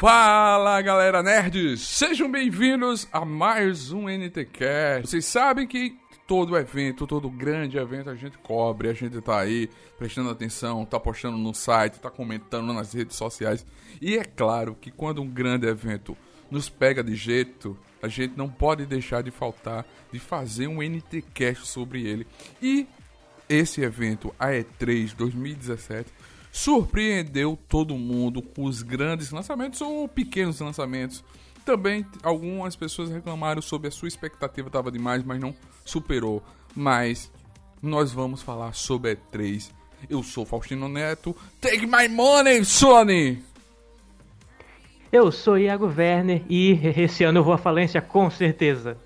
Fala galera nerds, sejam bem-vindos a mais um NTCast. Vocês sabem que todo evento, todo grande evento a gente cobre, a gente tá aí prestando atenção, tá postando no site, tá comentando nas redes sociais. E é claro que quando um grande evento nos pega de jeito, a gente não pode deixar de faltar de fazer um NTCast sobre ele. E esse evento, a E3 2017, surpreendeu todo mundo com os grandes lançamentos ou pequenos lançamentos. Também algumas pessoas reclamaram sobre a sua expectativa estava demais, mas não superou. Mas nós vamos falar sobre E3. Eu sou Faustino Neto. Take my money, Sony! Eu sou Iago Werner e esse ano eu vou à falência com certeza.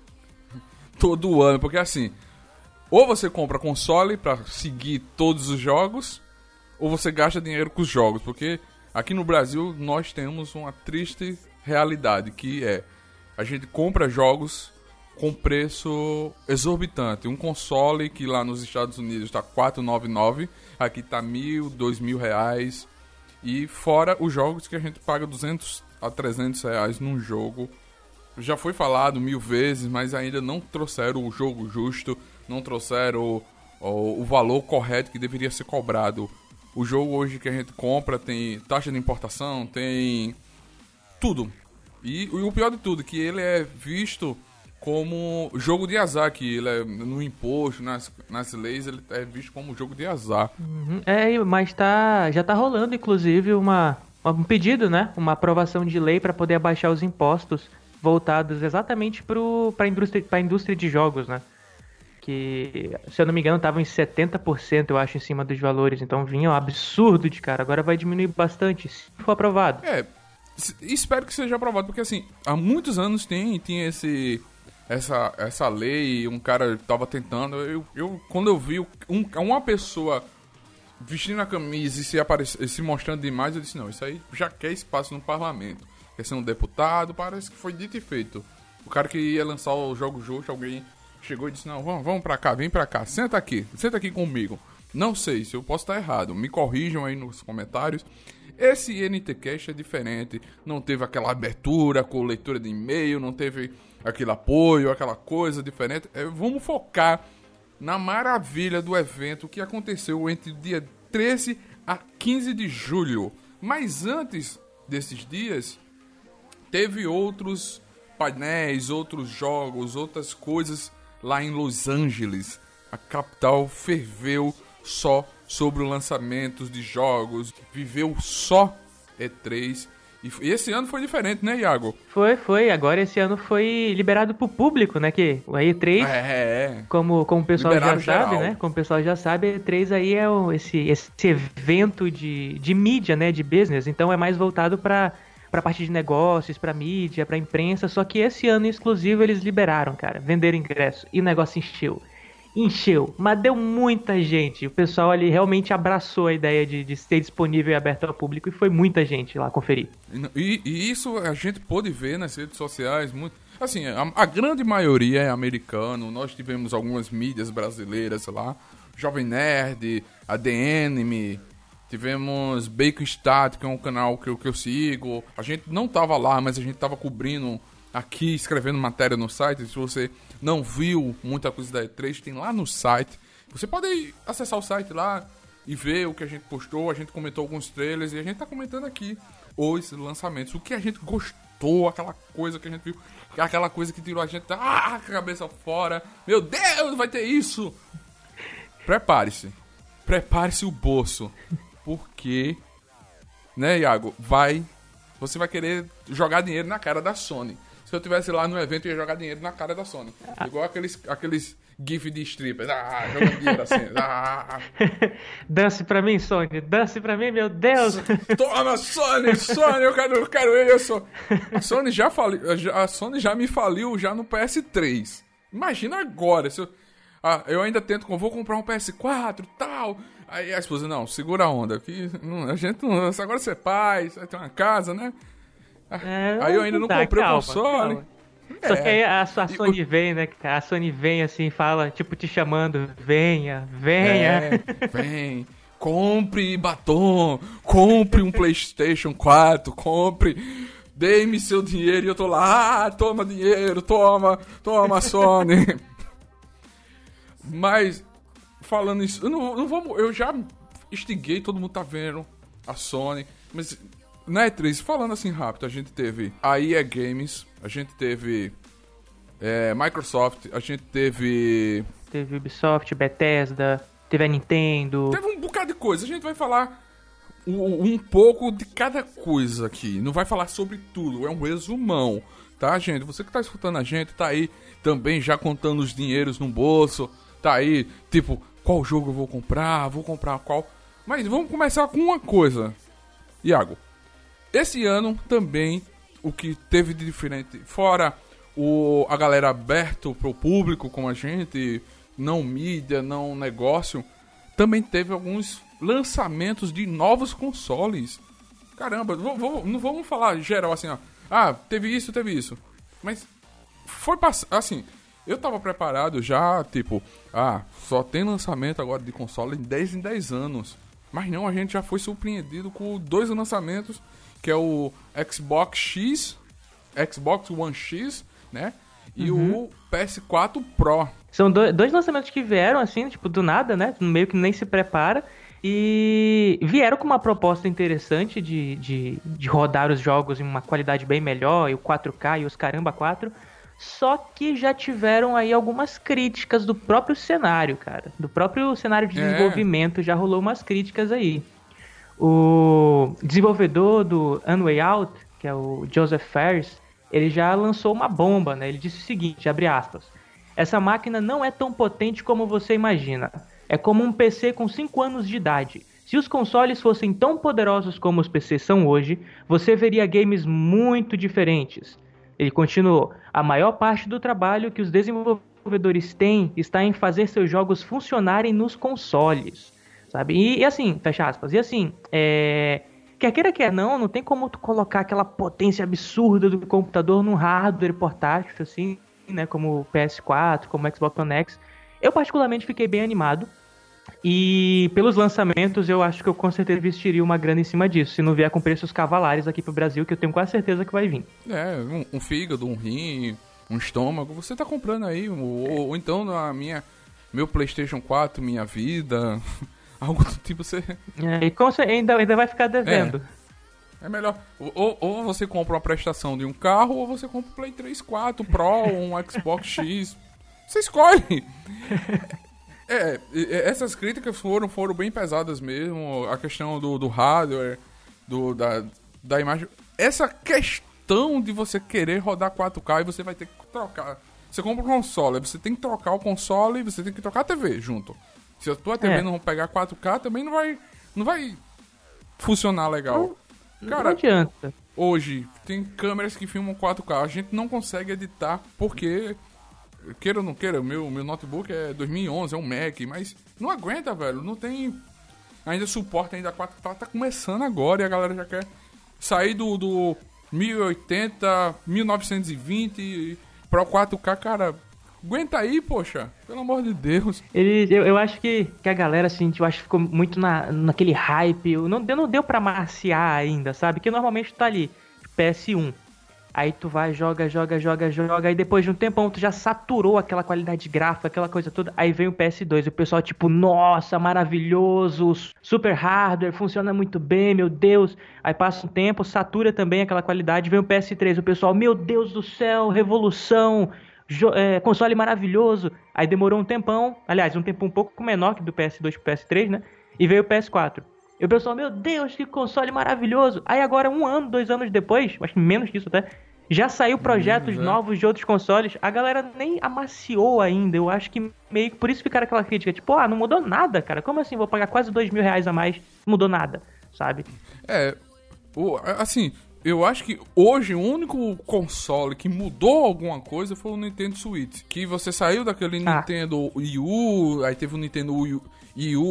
Todo ano, porque assim, ou você compra console para seguir todos os jogos, ou você gasta dinheiro com os jogos, porque aqui no Brasil nós temos uma triste realidade que é a gente compra jogos com preço exorbitante. Um console que lá nos Estados Unidos está 499, aqui está mil, dois mil reais. E fora os jogos que a gente paga 200 a 300 reais num jogo. Já foi falado mil vezes, mas ainda não trouxeram o jogo justo, não trouxeram o, o, o valor correto que deveria ser cobrado. O jogo hoje que a gente compra tem taxa de importação, tem tudo. E, e o pior de tudo, que ele é visto como jogo de azar, que ele é no imposto, nas, nas leis, ele é visto como jogo de azar. Uhum. É, mas tá, já tá rolando, inclusive, uma, um pedido, né? Uma aprovação de lei para poder abaixar os impostos voltados exatamente para a indústria, indústria de jogos, né? Que, se eu não me engano, estavam em 70%, eu acho, em cima dos valores. Então vinha um absurdo de cara. Agora vai diminuir bastante, se for aprovado. É, espero que seja aprovado, porque assim, há muitos anos tem, tem esse essa, essa lei, um cara tava tentando. Eu, eu quando eu vi um, uma pessoa vestindo a camisa e se, aparece, se mostrando demais, eu disse: não, isso aí já quer espaço no parlamento. Quer ser um deputado, parece que foi dito e feito. O cara que ia lançar o jogo justo, alguém chegou e disse: não, vamos, vamos pra cá, vem pra cá, senta aqui, senta aqui comigo. Não sei se eu posso estar errado, me corrijam aí nos comentários. Esse NTCast é diferente, não teve aquela abertura com leitura de e-mail, não teve aquele apoio, aquela coisa diferente. É, vamos focar na maravilha do evento que aconteceu entre o dia 13 a 15 de julho. Mas antes desses dias, teve outros painéis, outros jogos, outras coisas lá em Los Angeles. A capital ferveu só sobre o lançamento de jogos, viveu só E3 e esse ano foi diferente, né, Iago? Foi, foi. Agora esse ano foi liberado pro público, né? Que o E3, é, é. como, como o pessoal Liberado já geral. sabe, né? Como o pessoal já sabe, E3 aí é esse, esse evento de, de mídia, né? De business. Então é mais voltado para pra parte de negócios, pra mídia, pra imprensa. Só que esse ano exclusivo eles liberaram, cara. Venderam ingresso. E o negócio encheu encheu, mas deu muita gente. O pessoal ali realmente abraçou a ideia de, de ser disponível e aberto ao público e foi muita gente lá conferir. E, e isso a gente pôde ver nas redes sociais. Muito, assim, a, a, grande maioria é americano. Nós tivemos algumas mídias brasileiras lá. Jovem Nerd, a DNM, tivemos Bacon Stat, que é um canal que eu, que eu sigo. A gente não tava lá, mas a gente tava cobrindo aqui, escrevendo matéria no site. Se você não viu muita coisa da E3, tem lá no site. Você pode acessar o site lá e ver o que a gente postou. A gente comentou alguns trailers e a gente tá comentando aqui os lançamentos. O que a gente gostou, aquela coisa que a gente viu, aquela coisa que tirou a gente ah, a cabeça fora. Meu Deus, vai ter isso! Prepare-se. Prepare-se o bolso. Porque, né, Iago, vai. Você vai querer jogar dinheiro na cara da Sony se eu tivesse lá no evento, eu ia jogar dinheiro na cara da Sony. Ah. Igual aqueles, aqueles gif de strippers. Ah, jogando dinheiro assim. Ah. dance pra mim, Sony. Dance pra mim, meu Deus. Toma, Sony. Sony, eu quero, eu quero isso. A Sony já, fali, a Sony já me faliu já no PS3. Imagina agora. Se eu, ah, eu ainda tento, vou comprar um PS4 tal. Aí a esposa, não, segura a onda. Que, não, a gente não. Agora você é pai, você ter uma casa, né? É, aí eu ainda não tá, comprei calma, o console. Calma. É. Só que aí a, sua Sony vem, né? A Sony vem assim, fala, tipo, te chamando, venha, venha. É, vem, compre batom, compre um Playstation 4, compre dê-me seu dinheiro e eu tô lá, ah, toma dinheiro, toma, toma Sony. Mas, falando isso, eu não, não vamos, eu já instiguei, todo mundo tá vendo a Sony, mas na E3, falando assim rápido, a gente teve a EA Games, a gente teve é, Microsoft, a gente teve. Teve Ubisoft, Bethesda, teve a Nintendo. Teve um bocado de coisa. A gente vai falar um, um pouco de cada coisa aqui. Não vai falar sobre tudo, é um resumão. Tá, gente? Você que tá escutando a gente, tá aí também já contando os dinheiros no bolso. Tá aí, tipo, qual jogo eu vou comprar? Vou comprar qual? Mas vamos começar com uma coisa. Iago, esse ano também o que teve de diferente, fora o, a galera aberto pro público como a gente, não mídia, não negócio, também teve alguns lançamentos de novos consoles. Caramba, não vamos falar geral assim, ó. Ah, teve isso, teve isso. Mas foi passar. Assim, eu tava preparado já, tipo, ah, só tem lançamento agora de console em 10 em 10 anos. Mas não, a gente já foi surpreendido com dois lançamentos, que é o Xbox X, Xbox One X, né? E uhum. o PS4 Pro. São dois lançamentos que vieram assim, tipo, do nada, né? Meio que nem se prepara. E vieram com uma proposta interessante de, de, de, rodar os jogos em uma qualidade bem melhor, e o 4K e os caramba 4. Só que já tiveram aí algumas críticas do próprio cenário, cara. Do próprio cenário de é. desenvolvimento já rolou umas críticas aí. O desenvolvedor do Unway Out, que é o Joseph Ferris, ele já lançou uma bomba, né? Ele disse o seguinte, abre aspas. Essa máquina não é tão potente como você imagina. É como um PC com 5 anos de idade. Se os consoles fossem tão poderosos como os PCs são hoje, você veria games muito diferentes. Ele continuou: a maior parte do trabalho que os desenvolvedores têm está em fazer seus jogos funcionarem nos consoles. Sabe? E, e assim, fecha aspas. E assim, é. Quer queira, quer não, não tem como tu colocar aquela potência absurda do computador num hardware portátil, assim, né? Como o PS4, como o Xbox One X. Eu particularmente fiquei bem animado. E pelos lançamentos, eu acho que eu com certeza investiria uma grana em cima disso. Se não vier com preços cavalares aqui pro Brasil, que eu tenho quase certeza que vai vir. É, um, um fígado, um rim, um estômago, você tá comprando aí. Ou, ou então na minha. Meu PlayStation 4, minha vida. Algo do tipo você. É, e com, ainda, ainda vai ficar devendo. É, é melhor. Ou, ou você compra uma prestação de um carro, ou você compra um Play 3, 4 Pro, um Xbox X. Você escolhe. É, essas críticas foram, foram bem pesadas mesmo. A questão do, do hardware, do, da, da imagem. Essa questão de você querer rodar 4K e você vai ter que trocar. Você compra um console, você tem que trocar o console e você tem que trocar a TV junto. Se a tua TV é. não pegar 4K, também não vai, não vai funcionar legal. Não, Cara, não adianta. Hoje, tem câmeras que filmam 4K. A gente não consegue editar porque queira ou não queira, meu, meu notebook é 2011, é um Mac, mas não aguenta, velho. Não tem ainda suporte ainda 4 tá, tá começando agora e a galera já quer sair do, do 1080, 1920 para o 4K, cara. Aguenta aí, poxa. Pelo amor de Deus. Ele, eu, eu acho que, que a galera, assim, eu acho que ficou muito na, naquele hype. Não, não deu pra maciar ainda, sabe? Que normalmente tá ali, PS1. Aí tu vai, joga, joga, joga, joga, aí depois de um tempão tu já saturou aquela qualidade gráfica, aquela coisa toda. Aí vem o PS2 e o pessoal tipo, nossa, maravilhoso, super hardware, funciona muito bem, meu Deus. Aí passa um tempo, satura também aquela qualidade, vem o PS3, o pessoal, meu Deus do céu, revolução, é, console maravilhoso. Aí demorou um tempão, aliás, um tempo um pouco menor que do PS2 pro PS3, né? E veio o PS4. E o pessoal, meu Deus, que console maravilhoso. Aí agora, um ano, dois anos depois, acho que menos disso até, já saiu projetos uhum. novos de outros consoles, a galera nem amaciou ainda. Eu acho que meio que por isso ficaram aquela crítica, tipo, ah, não mudou nada, cara. Como assim? Vou pagar quase dois mil reais a mais, não mudou nada, sabe? É, assim, eu acho que hoje o único console que mudou alguma coisa foi o Nintendo Switch. Que você saiu daquele ah. Nintendo Wii U, aí teve o Nintendo Wii U, Wii U,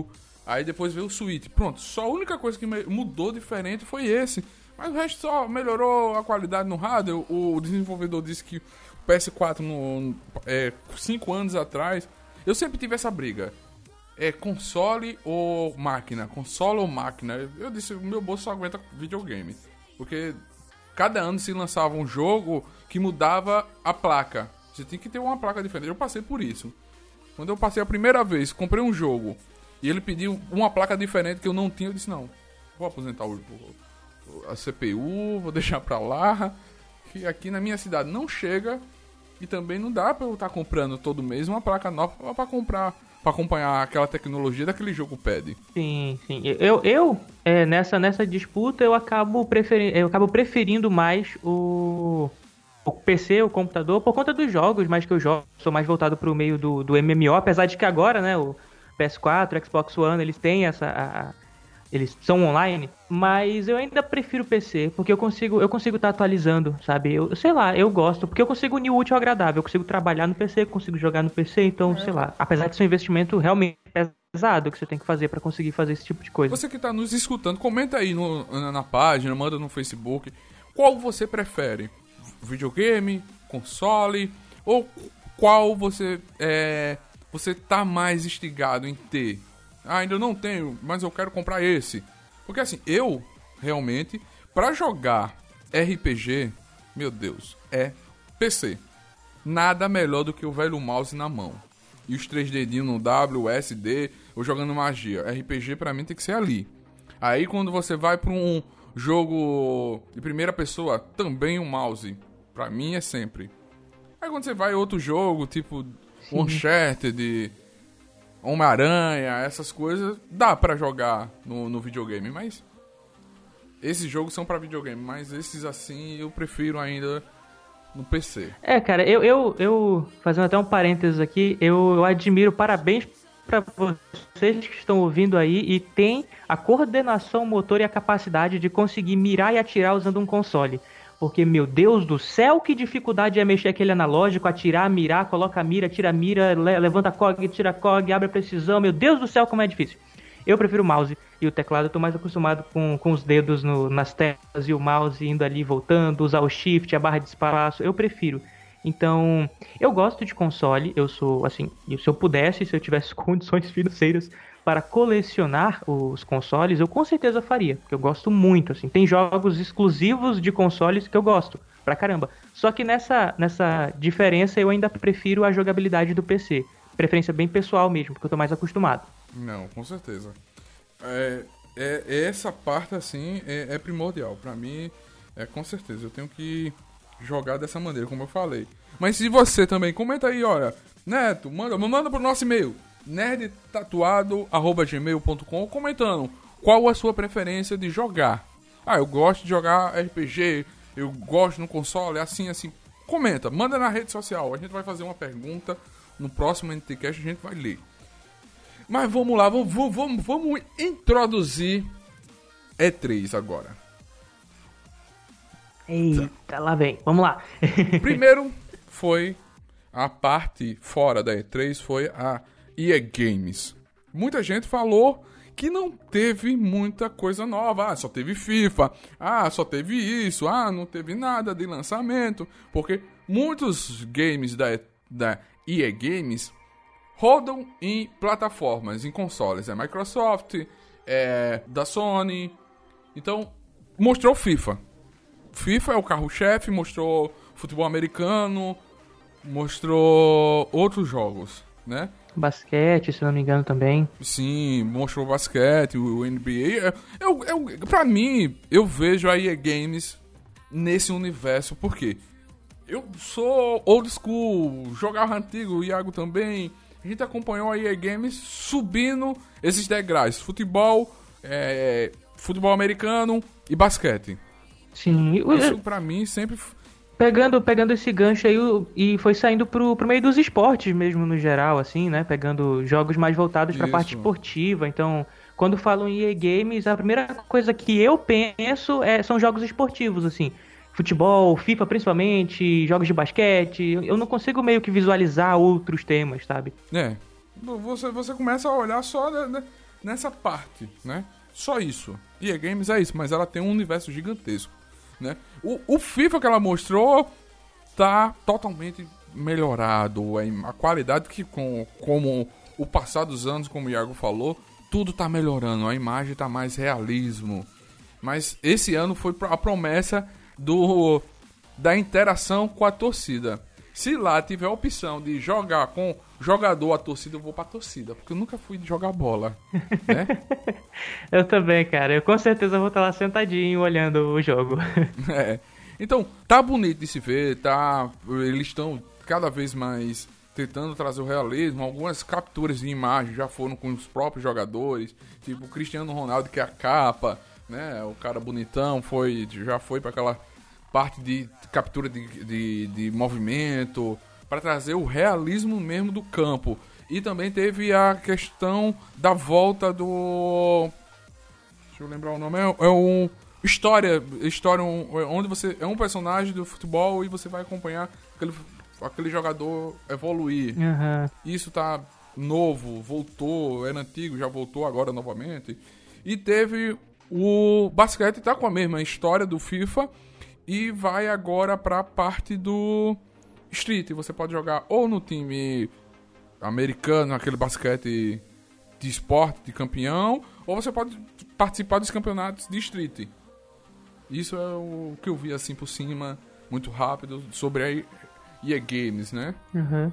U, aí depois veio o Switch. Pronto, só a única coisa que mudou diferente foi esse. Mas o resto só melhorou a qualidade no hardware. O desenvolvedor disse que o PS4, no, é, cinco anos atrás, eu sempre tive essa briga. É console ou máquina? Console ou máquina? Eu disse, meu bolso só aguenta videogame. Porque cada ano se lançava um jogo que mudava a placa. Você tem que ter uma placa diferente. Eu passei por isso. Quando eu passei a primeira vez, comprei um jogo e ele pediu uma placa diferente que eu não tinha, eu disse: não, vou aposentar o, a CPU, vou deixar pra lá. Que aqui na minha cidade não chega e também não dá pra eu estar tá comprando todo mês uma placa nova pra comprar para acompanhar aquela tecnologia daquele jogo pede. Sim, sim. Eu, eu é, nessa, nessa disputa eu acabo, preferindo, eu acabo preferindo mais o, o PC, o computador, por conta dos jogos, mais que eu jogo. Sou mais voltado para o meio do, do MMO, apesar de que agora, né, o PS4, Xbox One, eles têm essa. A, eles são online, mas eu ainda prefiro PC, porque eu consigo eu consigo estar tá atualizando, sabe? Eu sei lá, eu gosto, porque eu consigo unir o útil ao agradável, eu consigo trabalhar no PC, consigo jogar no PC, então, é. sei lá, apesar de ser um investimento realmente pesado que você tem que fazer para conseguir fazer esse tipo de coisa. Você que está nos escutando, comenta aí no, na página, manda no Facebook, qual você prefere? Videogame, console ou qual você é você tá mais instigado em ter? Ah, ainda não tenho, mas eu quero comprar esse. Porque assim, eu realmente para jogar RPG, meu Deus, é PC. Nada melhor do que o velho mouse na mão. E os três dedinhos no W, S, D, ou jogando magia. RPG para mim tem que ser ali. Aí quando você vai para um jogo de primeira pessoa, também o um mouse. Pra mim é sempre. Aí quando você vai outro jogo, tipo. Uncharted, Homem-Aranha, essas coisas, dá para jogar no, no videogame, mas esses jogos são para videogame, mas esses assim eu prefiro ainda no PC. É, cara, eu, eu, eu fazendo até um parênteses aqui, eu, eu admiro, parabéns para vocês que estão ouvindo aí e tem a coordenação motor e a capacidade de conseguir mirar e atirar usando um console. Porque, meu Deus do céu, que dificuldade é mexer aquele analógico, atirar, mirar, coloca a mira, tira a mira, levanta a cog, tira a cog, abre a precisão. Meu Deus do céu, como é difícil. Eu prefiro o mouse e o teclado, eu tô mais acostumado com, com os dedos no, nas telas e o mouse indo ali voltando, usar o shift, a barra de espaço, eu prefiro. Então, eu gosto de console, eu sou, assim, se eu pudesse, se eu tivesse condições financeiras para colecionar os consoles, eu com certeza faria, porque eu gosto muito, assim. Tem jogos exclusivos de consoles que eu gosto, pra caramba. Só que nessa, nessa diferença eu ainda prefiro a jogabilidade do PC. Preferência bem pessoal mesmo, porque eu tô mais acostumado. Não, com certeza. É, é essa parte, assim, é, é primordial. para mim, é com certeza. Eu tenho que jogar dessa maneira, como eu falei. Mas se você também, comenta aí, olha, Neto, manda, manda pro nosso e-mail nerdtatuado.gmail.com comentando qual a sua preferência de jogar. Ah, eu gosto de jogar RPG, eu gosto no console, assim, assim. Comenta, manda na rede social. A gente vai fazer uma pergunta no próximo NTCast, a gente vai ler. Mas vamos lá, vamos, vamos, vamos introduzir E3 agora. Eita, lá vem. Vamos lá. Primeiro foi a parte fora da E3, foi a EA Games. Muita gente falou que não teve muita coisa nova. Ah, só teve FIFA. Ah, só teve isso. Ah, não teve nada de lançamento. Porque muitos games da, da EA Games rodam em plataformas, em consoles. É Microsoft, é da Sony. Então, mostrou FIFA. FIFA é o carro-chefe, mostrou futebol americano, mostrou outros jogos, né? basquete, se não me engano também. Sim, mostrou basquete, o, NBA. Eu, eu, pra mim, eu vejo a EA Games nesse universo, porque eu sou old school, jogava antigo, o Iago também. A gente acompanhou a EA Games subindo esses degraus: futebol, é, futebol americano e basquete. Sim, isso pra mim sempre pegando, pegando esse gancho aí e foi saindo pro, pro meio dos esportes mesmo no geral, assim, né? Pegando jogos mais voltados para a parte esportiva. Então, quando falam em EA Games, a primeira coisa que eu penso é, são jogos esportivos, assim. Futebol, FIFA principalmente, jogos de basquete. Eu não consigo meio que visualizar outros temas, sabe? É. Você, você começa a olhar só nessa parte, né? Só isso. EA Games é isso, mas ela tem um universo gigantesco né? O, o FIFA que ela mostrou tá totalmente melhorado. A qualidade que, com, como o passar dos anos, como o Iago falou, tudo tá melhorando. A imagem tá mais realismo. Mas esse ano foi a promessa do da interação com a torcida. Se lá tiver a opção de jogar com jogador a torcida, eu vou pra torcida, porque eu nunca fui jogar bola, né? eu também, cara. Eu com certeza vou estar lá sentadinho olhando o jogo. é. Então, tá bonito de se ver, tá. Eles estão cada vez mais tentando trazer o realismo. Algumas capturas de imagem já foram com os próprios jogadores, tipo o Cristiano Ronaldo, que é a capa, né? O cara bonitão, foi, já foi para aquela parte de captura de, de, de movimento, para trazer o realismo mesmo do campo. E também teve a questão da volta do. Deixa eu lembrar o nome. É, é um. História. História um, onde você. É um personagem do futebol e você vai acompanhar aquele, aquele jogador evoluir. Uhum. Isso tá novo, voltou, era antigo, já voltou agora novamente. E teve o basquete tá com a mesma história do FIFA e vai agora para a parte do Street. Você pode jogar ou no time americano, aquele basquete de esporte, de campeão, ou você pode participar dos campeonatos de Street. Isso é o que eu vi assim por cima, muito rápido, sobre a EA Games, né? Uhum.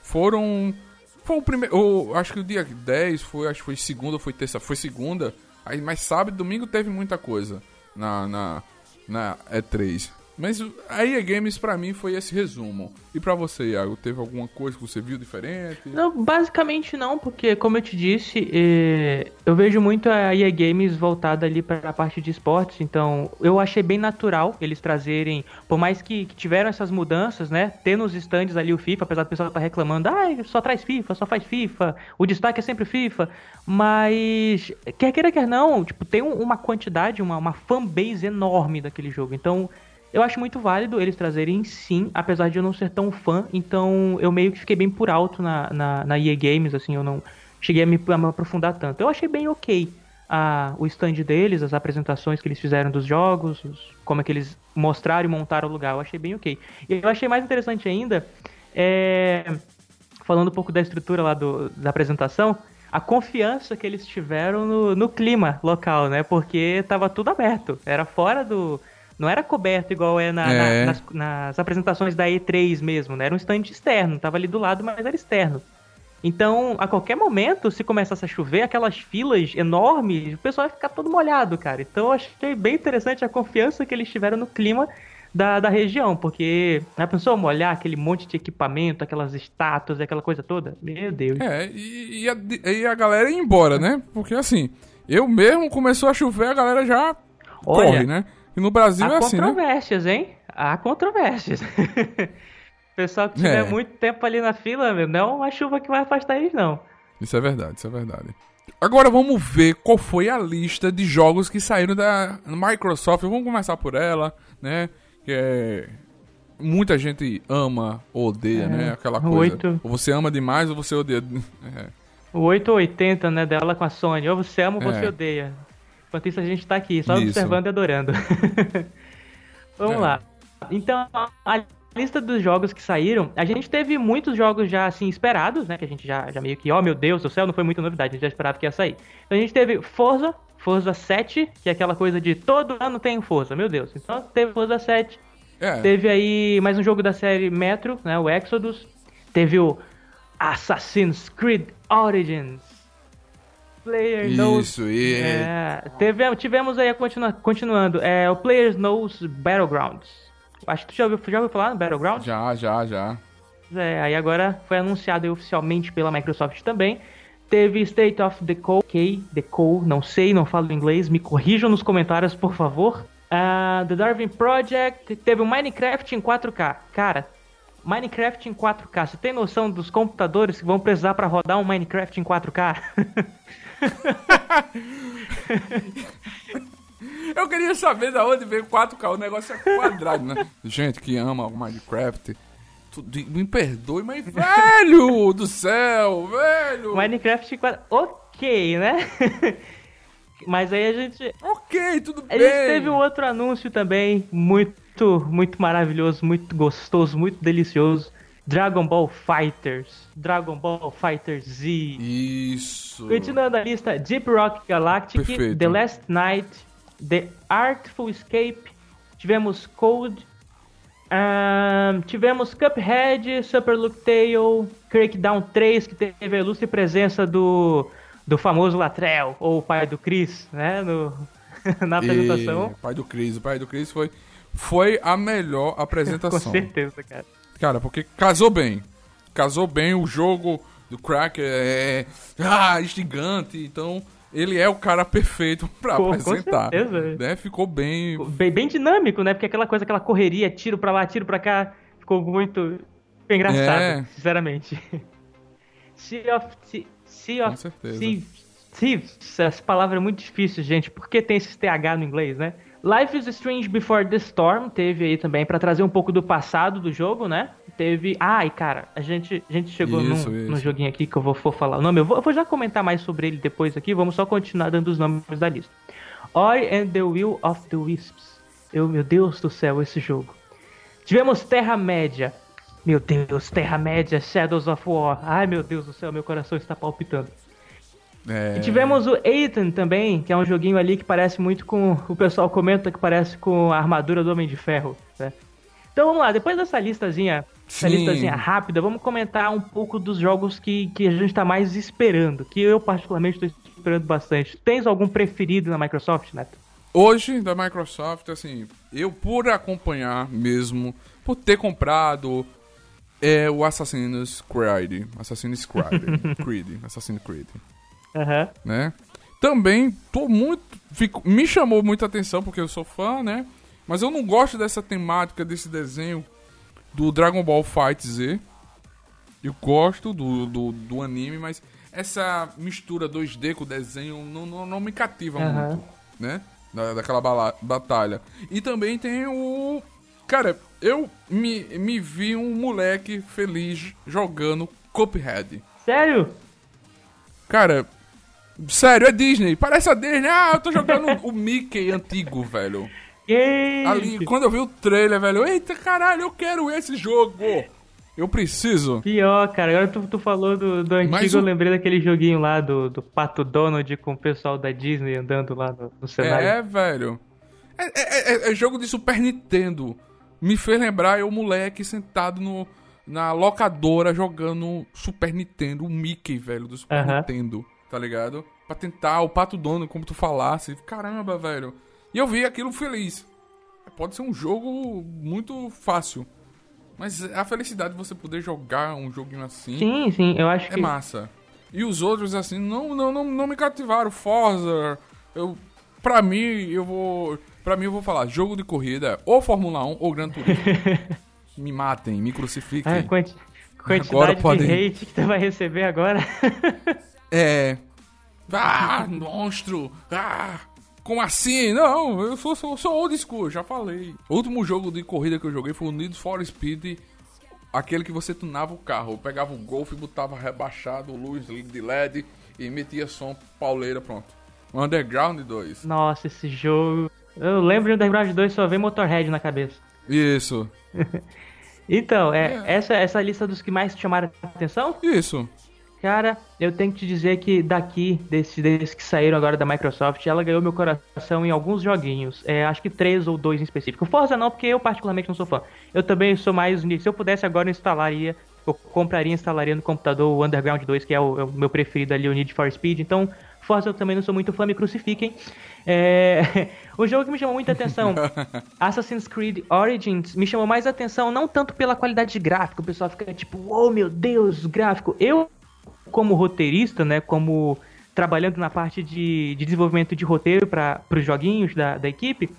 Foram. Foi o primeiro. Acho que o dia 10 foi. Acho que foi segunda ou foi terça. Foi segunda. Aí, mas sábado e domingo teve muita coisa na, na, na E3. Mas a EA Games pra mim foi esse resumo. E pra você, Iago, teve alguma coisa que você viu diferente? Não, basicamente não, porque como eu te disse, eh, eu vejo muito a EA Games voltada ali para a parte de esportes, então eu achei bem natural eles trazerem, por mais que, que tiveram essas mudanças, né, ter nos stands ali o FIFA, apesar do pessoal estar tá reclamando, ah, só traz FIFA, só faz FIFA, o destaque é sempre FIFA, mas quer queira quer não, tipo, tem uma quantidade, uma, uma fanbase enorme daquele jogo, então eu acho muito válido eles trazerem sim, apesar de eu não ser tão fã, então eu meio que fiquei bem por alto na, na, na EA Games, assim, eu não cheguei a me, a me aprofundar tanto. Eu achei bem ok a, o stand deles, as apresentações que eles fizeram dos jogos, os, como é que eles mostraram e montaram o lugar, eu achei bem ok. E eu achei mais interessante ainda, é, falando um pouco da estrutura lá do, da apresentação, a confiança que eles tiveram no, no clima local, né? Porque tava tudo aberto, era fora do não era coberto igual é, na, é. Na, nas, nas, apresentações da E3 mesmo, né? Era um stand externo, tava ali do lado, mas era externo. Então, a qualquer momento, se começasse a chover, aquelas filas enormes, o pessoal ia ficar todo molhado, cara. Então, eu achei bem interessante a confiança que eles tiveram no clima da, da região, porque a pessoa molhar aquele monte de equipamento, aquelas estátuas, aquela coisa toda, meu Deus. É, e, e, a, e a galera ia embora, né? Porque assim, eu mesmo começou a chover, a galera já Olha, corre, né? E no Brasil Há é assim, né? Há controvérsias, hein? Há controvérsias. Pessoal que tiver é. muito tempo ali na fila, meu, não é uma chuva que vai afastar eles, não. Isso é verdade, isso é verdade. Agora vamos ver qual foi a lista de jogos que saíram da Microsoft. Vamos começar por ela, né? Que é... Muita gente ama ou odeia, é, né? Aquela coisa. 8... Ou você ama demais ou você odeia. É. O 880, né, dela com a Sony. Ou você ama ou você é. odeia. Enquanto isso, a gente tá aqui, só isso. observando e adorando. Vamos é. lá. Então, a lista dos jogos que saíram, a gente teve muitos jogos já, assim, esperados, né? Que a gente já, já meio que, ó, oh, meu Deus do céu, não foi muita novidade, a gente já esperava que ia sair. Então, a gente teve Forza, Forza 7, que é aquela coisa de todo ano tem Forza, meu Deus. Então, teve Forza 7. É. Teve aí mais um jogo da série Metro, né? O Exodus. Teve o Assassin's Creed Origins. Player Knows. Isso, e... É, teve, tivemos aí, continua, continuando, é, o Players Knows Battlegrounds. Acho que tu já ouviu, já ouviu falar no Battlegrounds? Já, já, já. É, aí agora foi anunciado oficialmente pela Microsoft também. Teve State of Decay, Decay, não sei, não falo inglês, me corrijam nos comentários, por favor. Uh, The Darwin Project, teve o Minecraft em 4K. Cara, Minecraft em 4K, você tem noção dos computadores que vão precisar para rodar um Minecraft em 4K? Eu queria saber da onde veio 4K. O negócio é quadrado, né? Gente que ama o Minecraft. Me perdoe, mas velho do céu, velho. Minecraft quadrado. Ok, né? mas aí a gente. Ok, tudo bem. A gente teve um outro anúncio também, muito, muito maravilhoso, muito gostoso, muito delicioso Dragon Ball Fighters, Dragon Ball Fighter Z. Isso. Continuando a lista, Deep Rock Galactic, Perfeito. The Last Night, The Artful Escape, tivemos Code, uh, tivemos Cuphead, Super Look Tale, Crackdown 3, que teve a ilustre presença do, do famoso Latrell, ou o pai do Chris, né, no, na apresentação. E... Pai do Chris, o pai do Chris foi, foi a melhor apresentação. Com certeza, cara. Cara, porque casou bem. Casou bem o jogo do Cracker é, é ah, gigante, então ele é o cara perfeito para apresentar. Certeza. Né? Ficou bem... bem... bem dinâmico, né? Porque aquela coisa, aquela correria, tiro para lá, tiro para cá, ficou muito engraçado, é. sinceramente. Sea of sea of Com certeza. Thieves, essa palavra é muito difícil, gente. Por que tem esse TH no inglês, né? Life is Strange Before the Storm teve aí também para trazer um pouco do passado do jogo, né? Teve. Ah, e cara, a gente, a gente chegou isso, num, isso. num joguinho aqui que eu vou, vou falar o nome. Eu vou, eu vou, já comentar mais sobre ele depois aqui. Vamos só continuar dando os nomes da lista. Ori and the Will of the Wisps. Eu, meu Deus do céu, esse jogo. Tivemos Terra-média. Meu Deus, Terra-média, Shadows of War. Ai, meu Deus do céu, meu coração está palpitando. É... E tivemos o Ethan também, que é um joguinho ali que parece muito com. O pessoal comenta que parece com a armadura do Homem de Ferro. Né? Então vamos lá, depois dessa listazinha, essa listazinha rápida, vamos comentar um pouco dos jogos que, que a gente está mais esperando, que eu particularmente estou esperando bastante. Tens algum preferido na Microsoft, Neto? Hoje, da Microsoft, assim, eu por acompanhar mesmo, por ter comprado é o Assassin's Creed. Assassin's Creed. Creed. Assassin's Creed. Uhum. Né? Também tô muito. Fico, me chamou muita atenção porque eu sou fã, né? Mas eu não gosto dessa temática desse desenho do Dragon Ball Fight Z. Eu gosto do, do, do anime, mas essa mistura 2D com o desenho não, não, não me cativa uhum. muito, né? Da, daquela bala, batalha. E também tem o. Cara, eu me, me vi um moleque feliz jogando Cuphead. Sério? Cara, Sério, é Disney. Parece a Disney. Ah, eu tô jogando o Mickey antigo, velho. Ali, quando eu vi o trailer, velho, eita caralho, eu quero esse jogo. Eu preciso. Pior, cara, agora tu, tu falou do, do antigo, eu lembrei daquele joguinho lá do, do Pato Donald com o pessoal da Disney andando lá no, no cenário. É, velho. É, é, é, é, jogo de Super Nintendo. Me fez lembrar eu, moleque, sentado no, na locadora jogando Super Nintendo, o Mickey, velho, do Super uh -huh. Nintendo tá ligado? Pra tentar o pato dono, como tu falasse. Caramba, velho. E eu vi aquilo feliz. Pode ser um jogo muito fácil. Mas a felicidade de você poder jogar um joguinho assim. Sim, sim, eu acho é que. É massa. E os outros, assim, não, não, não, não me cativaram. Forza. Eu. Pra mim, eu vou. Pra mim, eu vou falar: jogo de corrida, ou Fórmula 1 ou Gran Turismo. me matem, me crucifiquem. Ah, quanti... Quantidade agora de podem... hate que tu vai receber agora. É. Ah, monstro! Ah! Como assim? Não, eu sou, sou, sou old school, já falei. O último jogo de corrida que eu joguei foi o Need for Speed, aquele que você tunava o carro. Eu pegava o Golf e botava rebaixado, luz de LED e metia som pauleira, pronto. Underground 2. Nossa, esse jogo. Eu lembro de Underground 2 só vem Motorhead na cabeça. Isso. então, é, é, Essa, essa lista dos que mais chamaram a atenção? Isso. Cara, eu tenho que te dizer que daqui, desses, desses que saíram agora da Microsoft, ela ganhou meu coração em alguns joguinhos. É, acho que três ou dois em específico. Forza não, porque eu particularmente não sou fã. Eu também sou mais. Se eu pudesse agora, eu instalaria. Eu compraria e instalaria no computador o Underground 2, que é o, é o, meu preferido ali, o Need for Speed. Então, Forza eu também não sou muito fã, me crucifiquem. É... o jogo que me chamou muita atenção, Assassin's Creed Origins, me chamou mais atenção não tanto pela qualidade de gráfico, o pessoal fica tipo, oh meu Deus, gráfico. Eu como roteirista, né, como trabalhando na parte de, de desenvolvimento de roteiro para os joguinhos da, da equipe,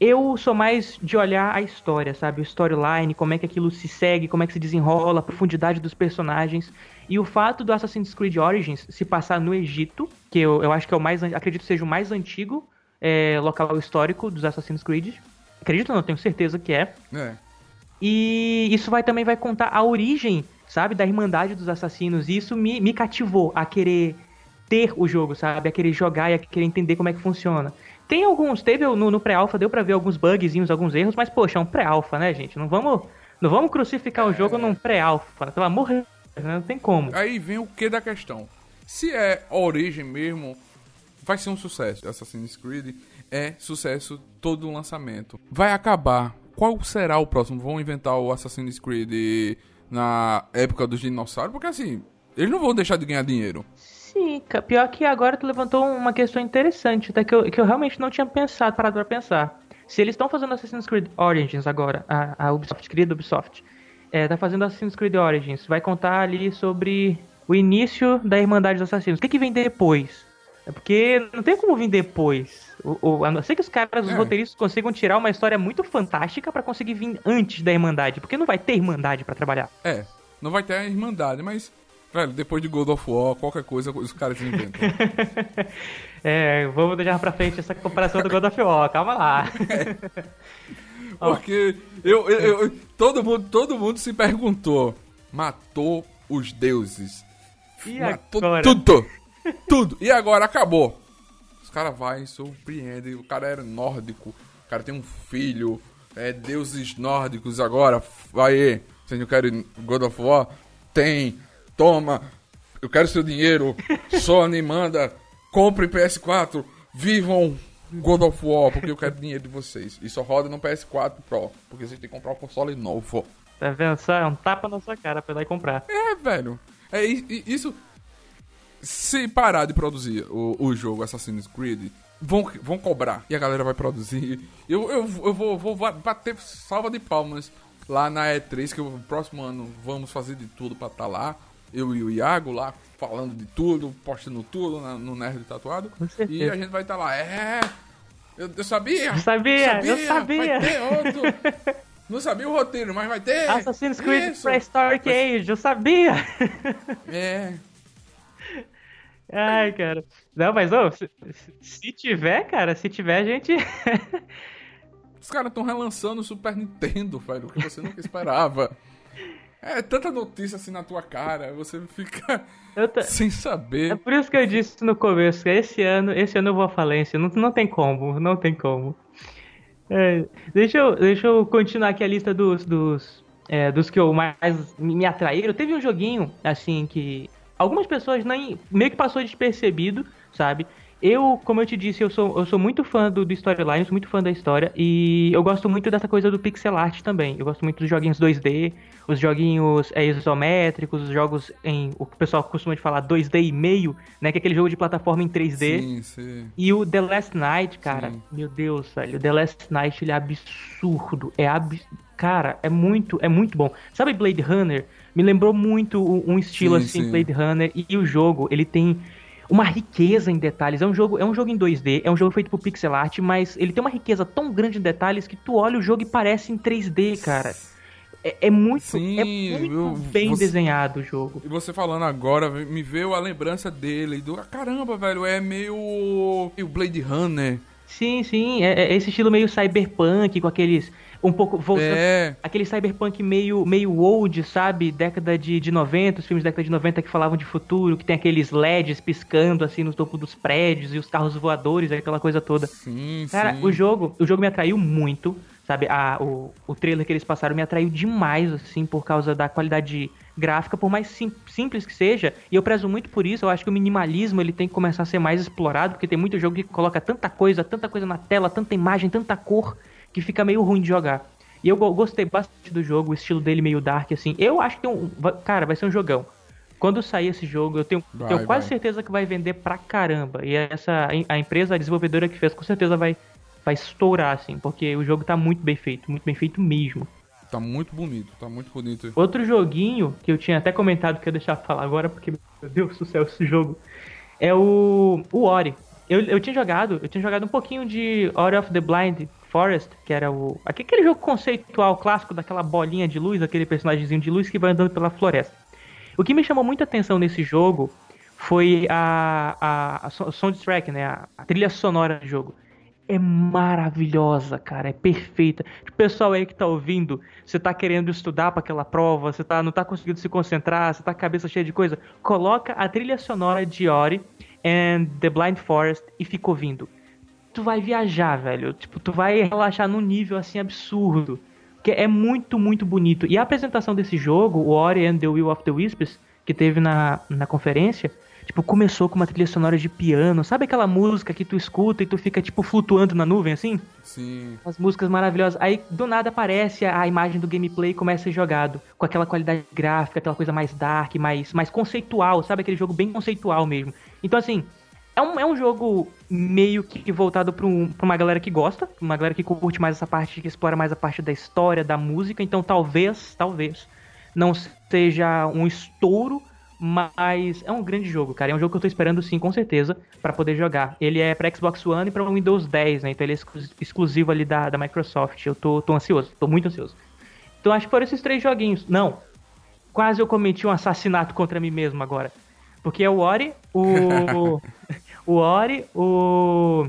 eu sou mais de olhar a história, sabe? O storyline, como é que aquilo se segue, como é que se desenrola, a profundidade dos personagens. E o fato do Assassin's Creed Origins se passar no Egito, que eu, eu acho que é o mais, acredito seja o mais antigo é, local histórico dos Assassin's Creed. Acredito não, tenho certeza que é. É. E isso vai também vai contar a origem sabe? Da Irmandade dos Assassinos. E isso me, me cativou a querer ter o jogo, sabe? A querer jogar e a querer entender como é que funciona. Tem alguns, teve no, no pré-alpha, deu pra ver alguns bugzinhos, alguns erros, mas poxa, é um pré-alpha, né, gente? Não vamos, não vamos crucificar o jogo num pré-alpha, pelo amor de Deus, né? não tem como. Aí vem o que da questão. Se é a origem mesmo, vai ser um sucesso. Assassin's Creed é sucesso todo o lançamento. Vai acabar. Qual será o próximo? Vão inventar o Assassin's Creed na época dos dinossauros? Porque assim, eles não vão deixar de ganhar dinheiro. Sim, pior que agora tu levantou uma questão interessante, até que eu, que eu realmente não tinha pensado, parado pra pensar. Se eles estão fazendo Assassin's Creed Origins agora, a, a Ubisoft, querida Ubisoft, é, tá fazendo Assassin's Creed Origins, vai contar ali sobre o início da Irmandade dos Assassinos. O que, que vem depois? É porque não tem como vir depois. O, o, a não ser que os caras, os é. roteiristas, consigam tirar uma história muito fantástica para conseguir vir antes da Irmandade. Porque não vai ter Irmandade para trabalhar. É, não vai ter a Irmandade, mas, velho, depois de God of War, qualquer coisa os caras inventam. é, vamos deixar pra frente essa comparação do God of War, calma lá. É. Porque eu, eu, eu, todo, mundo, todo mundo se perguntou: matou os deuses. E matou agora? tudo. Tudo. E agora acabou. Os caras vai, surpreendem. O cara era nórdico. O cara tem um filho. É deuses nórdicos agora. Vai, você não quer God of War? Tem. Toma. Eu quero seu dinheiro. Sony manda. Compre PS4. Vivam God of War, porque eu quero dinheiro de vocês. E só roda no PS4 Pro, porque vocês têm que comprar um console novo. Tá vendo? Só é um tapa na sua cara pra ir lá e comprar. É, velho. É isso. Se parar de produzir o, o jogo Assassin's Creed, vão, vão cobrar. E a galera vai produzir. Eu, eu, eu vou, vou bater salva de palmas lá na E3, que o próximo ano vamos fazer de tudo pra estar tá lá. Eu e o Iago lá falando de tudo, postando tudo na, no Nerd Tatuado. E a gente vai estar tá lá. É. Eu, eu sabia! Eu sabia, sabia, eu sabia! Vai ter outro! Não sabia o roteiro, mas vai ter! Assassin's Creed Prehistoric Age, eu sabia! É. Ai, cara. Não, mas ô, se, se tiver, cara, se tiver, a gente. Os caras estão relançando o Super Nintendo, velho, o que você nunca esperava. É tanta notícia assim na tua cara, você fica t... sem saber. É por isso que eu disse no começo, que esse ano, esse ano eu vou à falência, não, não tem como, não tem como. É, deixa, eu, deixa eu continuar aqui a lista dos, dos, é, dos que eu mais me atraíram. Teve um joguinho, assim, que algumas pessoas nem, meio que passou despercebido, sabe? Eu, como eu te disse, eu sou, eu sou muito fã do, do storyline, sou muito fã da história, e eu gosto muito dessa coisa do pixel art também. Eu gosto muito dos joguinhos 2D, os joguinhos é, isométricos, os jogos em o que o pessoal costuma de falar 2D e meio, né? Que é aquele jogo de plataforma em 3D. Sim, sim. E o The Last Night, cara, sim. meu Deus, velho, o The Last Night ele é absurdo. É ab... Cara, é muito, é muito bom. Sabe Blade Runner? Me lembrou muito um estilo sim, assim, sim. Blade Runner, e o jogo, ele tem uma riqueza em detalhes. É um jogo, é um jogo em 2D, é um jogo feito por pixel art, mas ele tem uma riqueza tão grande em detalhes que tu olha o jogo e parece em 3D, cara. É, é muito, Sim, é muito eu, bem você, desenhado o jogo. E você falando agora, me veio a lembrança dele. Do, ah, caramba, velho, é meio. o Blade Runner. Sim, sim, é, é, esse estilo meio cyberpunk, com aqueles um pouco voltando. É. Aquele cyberpunk meio, meio old, sabe? Década de, de 90, os filmes da década de 90 que falavam de futuro, que tem aqueles LEDs piscando assim no topo dos prédios e os carros voadores, aquela coisa toda. Sim, Cara, sim. o jogo, o jogo me atraiu muito, sabe? A, o, o trailer que eles passaram me atraiu demais, assim, por causa da qualidade gráfica, por mais sim, simples que seja, e eu prezo muito por isso, eu acho que o minimalismo ele tem que começar a ser mais explorado, porque tem muito jogo que coloca tanta coisa, tanta coisa na tela, tanta imagem, tanta cor, que fica meio ruim de jogar. E eu gostei bastante do jogo, o estilo dele meio dark, assim. Eu acho que tem um. Cara, vai ser um jogão. Quando sair esse jogo, eu tenho, vai, tenho quase vai. certeza que vai vender pra caramba. E essa a empresa, a desenvolvedora que fez, com certeza vai, vai estourar, assim, porque o jogo tá muito bem feito, muito bem feito mesmo. Tá muito bonito, tá muito bonito. Outro joguinho que eu tinha até comentado que eu ia deixar falar agora, porque, meu Deus do céu, esse jogo, é o, o Ori. Eu, eu tinha jogado, eu tinha jogado um pouquinho de Ori of the Blind Forest, que era o. Aquele jogo conceitual clássico daquela bolinha de luz, aquele personagemzinho de luz que vai andando pela floresta. O que me chamou muita atenção nesse jogo foi a, a, a soundtrack, né? A, a, trilha sonora do jogo. É maravilhosa, cara, é perfeita. O pessoal aí que tá ouvindo, você tá querendo estudar para aquela prova, você tá, não tá conseguindo se concentrar, você tá com a cabeça cheia de coisa, coloca a trilha sonora de Ori and the Blind Forest e fica ouvindo tu vai viajar, velho. Tipo, tu vai relaxar num nível assim absurdo. Que é muito, muito bonito. E a apresentação desse jogo, o Ori and the Will of the Wisps, que teve na, na conferência, Tipo, começou com uma trilha sonora de piano. Sabe aquela música que tu escuta e tu fica, tipo, flutuando na nuvem, assim? Sim. As músicas maravilhosas. Aí, do nada, aparece a imagem do gameplay e começa a ser jogado. Com aquela qualidade gráfica, aquela coisa mais dark, mais, mais conceitual, sabe? Aquele jogo bem conceitual mesmo. Então, assim, é um, é um jogo meio que voltado pra, um, pra uma galera que gosta, uma galera que curte mais essa parte, que explora mais a parte da história, da música. Então, talvez, talvez, não seja um estouro mas é um grande jogo, cara. É um jogo que eu tô esperando sim, com certeza, para poder jogar. Ele é para Xbox One e para Windows 10, né? Então ele é exclusivo ali da, da Microsoft. Eu tô, tô ansioso, tô muito ansioso. Então acho que foram esses três joguinhos. Não, quase eu cometi um assassinato contra mim mesmo agora. Porque é o Ori, o. o Ori, o.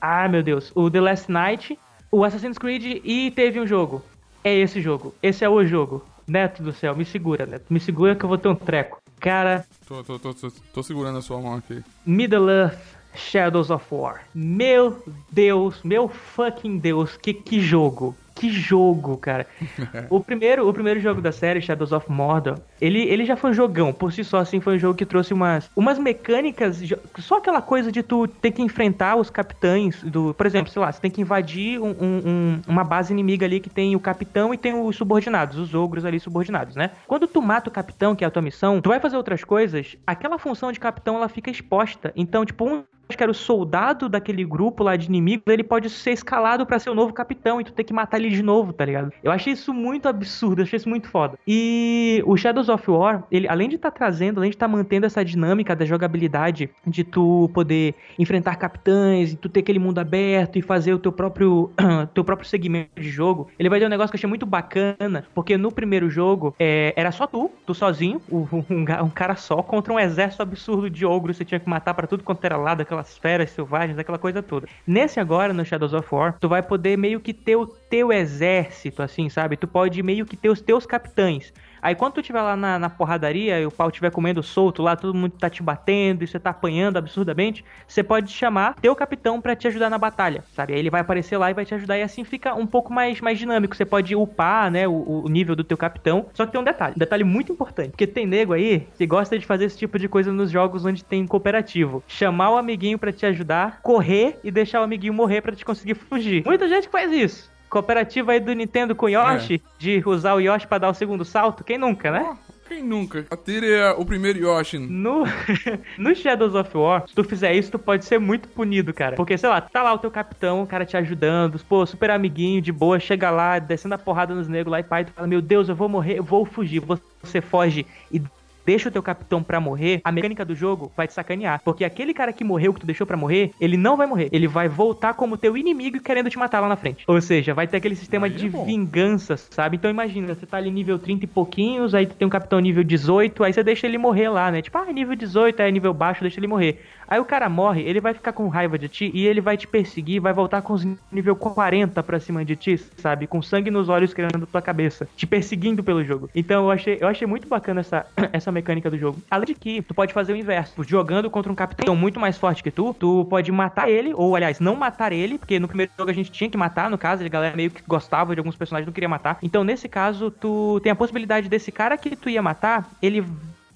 Ah, meu Deus. O The Last Night, o Assassin's Creed e teve um jogo. É esse jogo. Esse é o jogo. Neto do céu, me segura, Neto. Me segura que eu vou ter um treco. Cara. Tô, tô, tô, tô, tô segurando a sua mão aqui. Middle Earth Shadows of War. Meu Deus, meu fucking Deus, que, que jogo que jogo, cara. o primeiro, o primeiro jogo da série, Shadows of Mordor, ele, ele já foi um jogão, por si só, assim, foi um jogo que trouxe umas, umas mecânicas, só aquela coisa de tu ter que enfrentar os capitães do, por exemplo, sei lá, você tem que invadir um, um, uma base inimiga ali que tem o capitão e tem os subordinados, os ogros ali subordinados, né? Quando tu mata o capitão, que é a tua missão, tu vai fazer outras coisas, aquela função de capitão, ela fica exposta. Então, tipo, um acho que era o soldado daquele grupo lá de inimigos, ele pode ser escalado para ser o novo capitão e tu ter que matar ele de novo, tá ligado? Eu achei isso muito absurdo, achei isso muito foda. E o Shadows of War, ele além de estar tá trazendo, além de estar tá mantendo essa dinâmica da jogabilidade de tu poder enfrentar capitães, e tu ter aquele mundo aberto e fazer o teu próprio teu próprio segmento de jogo, ele vai ter um negócio que eu achei muito bacana, porque no primeiro jogo é, era só tu, tu sozinho, um, um, cara só contra um exército absurdo de ogros, você tinha que matar para tudo quanto era lado, aquelas feras selvagens, aquela coisa toda. Nesse agora, no Shadows of War, tu vai poder meio que ter o teu exército, assim, sabe? Tu pode meio que ter os teus capitães. Aí quando tu estiver lá na, na, porradaria e o pau estiver comendo solto lá, todo mundo tá te batendo e você tá apanhando absurdamente, você pode chamar teu capitão para te ajudar na batalha, sabe? Aí ele vai aparecer lá e vai te ajudar e assim fica um pouco mais, mais dinâmico. Você pode upar, né, o, o nível do teu capitão. Só que tem um detalhe, um detalhe muito importante, porque tem nego aí que gosta de fazer esse tipo de coisa nos jogos onde tem cooperativo. Chamar o amiguinho para te ajudar, correr e deixar o amiguinho morrer para te conseguir fugir. Muita gente faz isso cooperativa aí do Nintendo com Yoshi, é. de usar o Yoshi para dar o segundo salto, quem nunca, né? Oh. Quem nunca? Atire o primeiro Yoshi. No, no Shadows of War, se tu fizer isso, tu pode ser muito punido, cara. Porque, sei lá, tá lá o teu capitão, o cara te ajudando, pô, super amiguinho, de boa, chega lá, descendo a porrada nos negros lá e pai, tu fala, meu Deus, eu vou morrer, eu vou fugir. Você foge e deixa o teu capitão pra morrer, a mecânica do jogo vai te sacanear. Porque aquele cara que morreu, que tu deixou pra morrer, ele não vai morrer. Ele vai voltar como teu inimigo querendo te matar lá na frente. Ou seja, vai ter aquele sistema aí de é vingança, sabe? Então imagina, você tá ali nível 30 e pouquinhos, aí tu tem um capitão nível 18, aí você deixa ele morrer lá, né? Tipo, ah, nível 18, é nível baixo, deixa ele morrer. Aí o cara morre, ele vai ficar com raiva de ti e ele vai te perseguir, vai voltar com os nível 40 pra cima de ti, sabe? Com sangue nos olhos querendo tua cabeça, te perseguindo pelo jogo. Então eu achei, eu achei muito bacana essa, essa mecânica do jogo. Além de que tu pode fazer o inverso. Jogando contra um capitão muito mais forte que tu, tu pode matar ele, ou aliás, não matar ele, porque no primeiro jogo a gente tinha que matar, no caso, a galera meio que gostava de alguns personagens, não queria matar. Então nesse caso, tu tem a possibilidade desse cara que tu ia matar, ele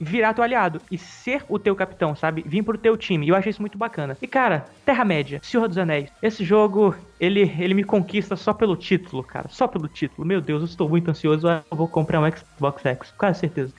virar teu aliado e ser o teu capitão, sabe? Vir pro teu time. E eu achei isso muito bacana. E cara, Terra-média, Senhor dos Anéis. Esse jogo, ele, ele me conquista só pelo título, cara. Só pelo título. Meu Deus, eu estou muito ansioso. Eu vou comprar um Xbox X. Com certeza.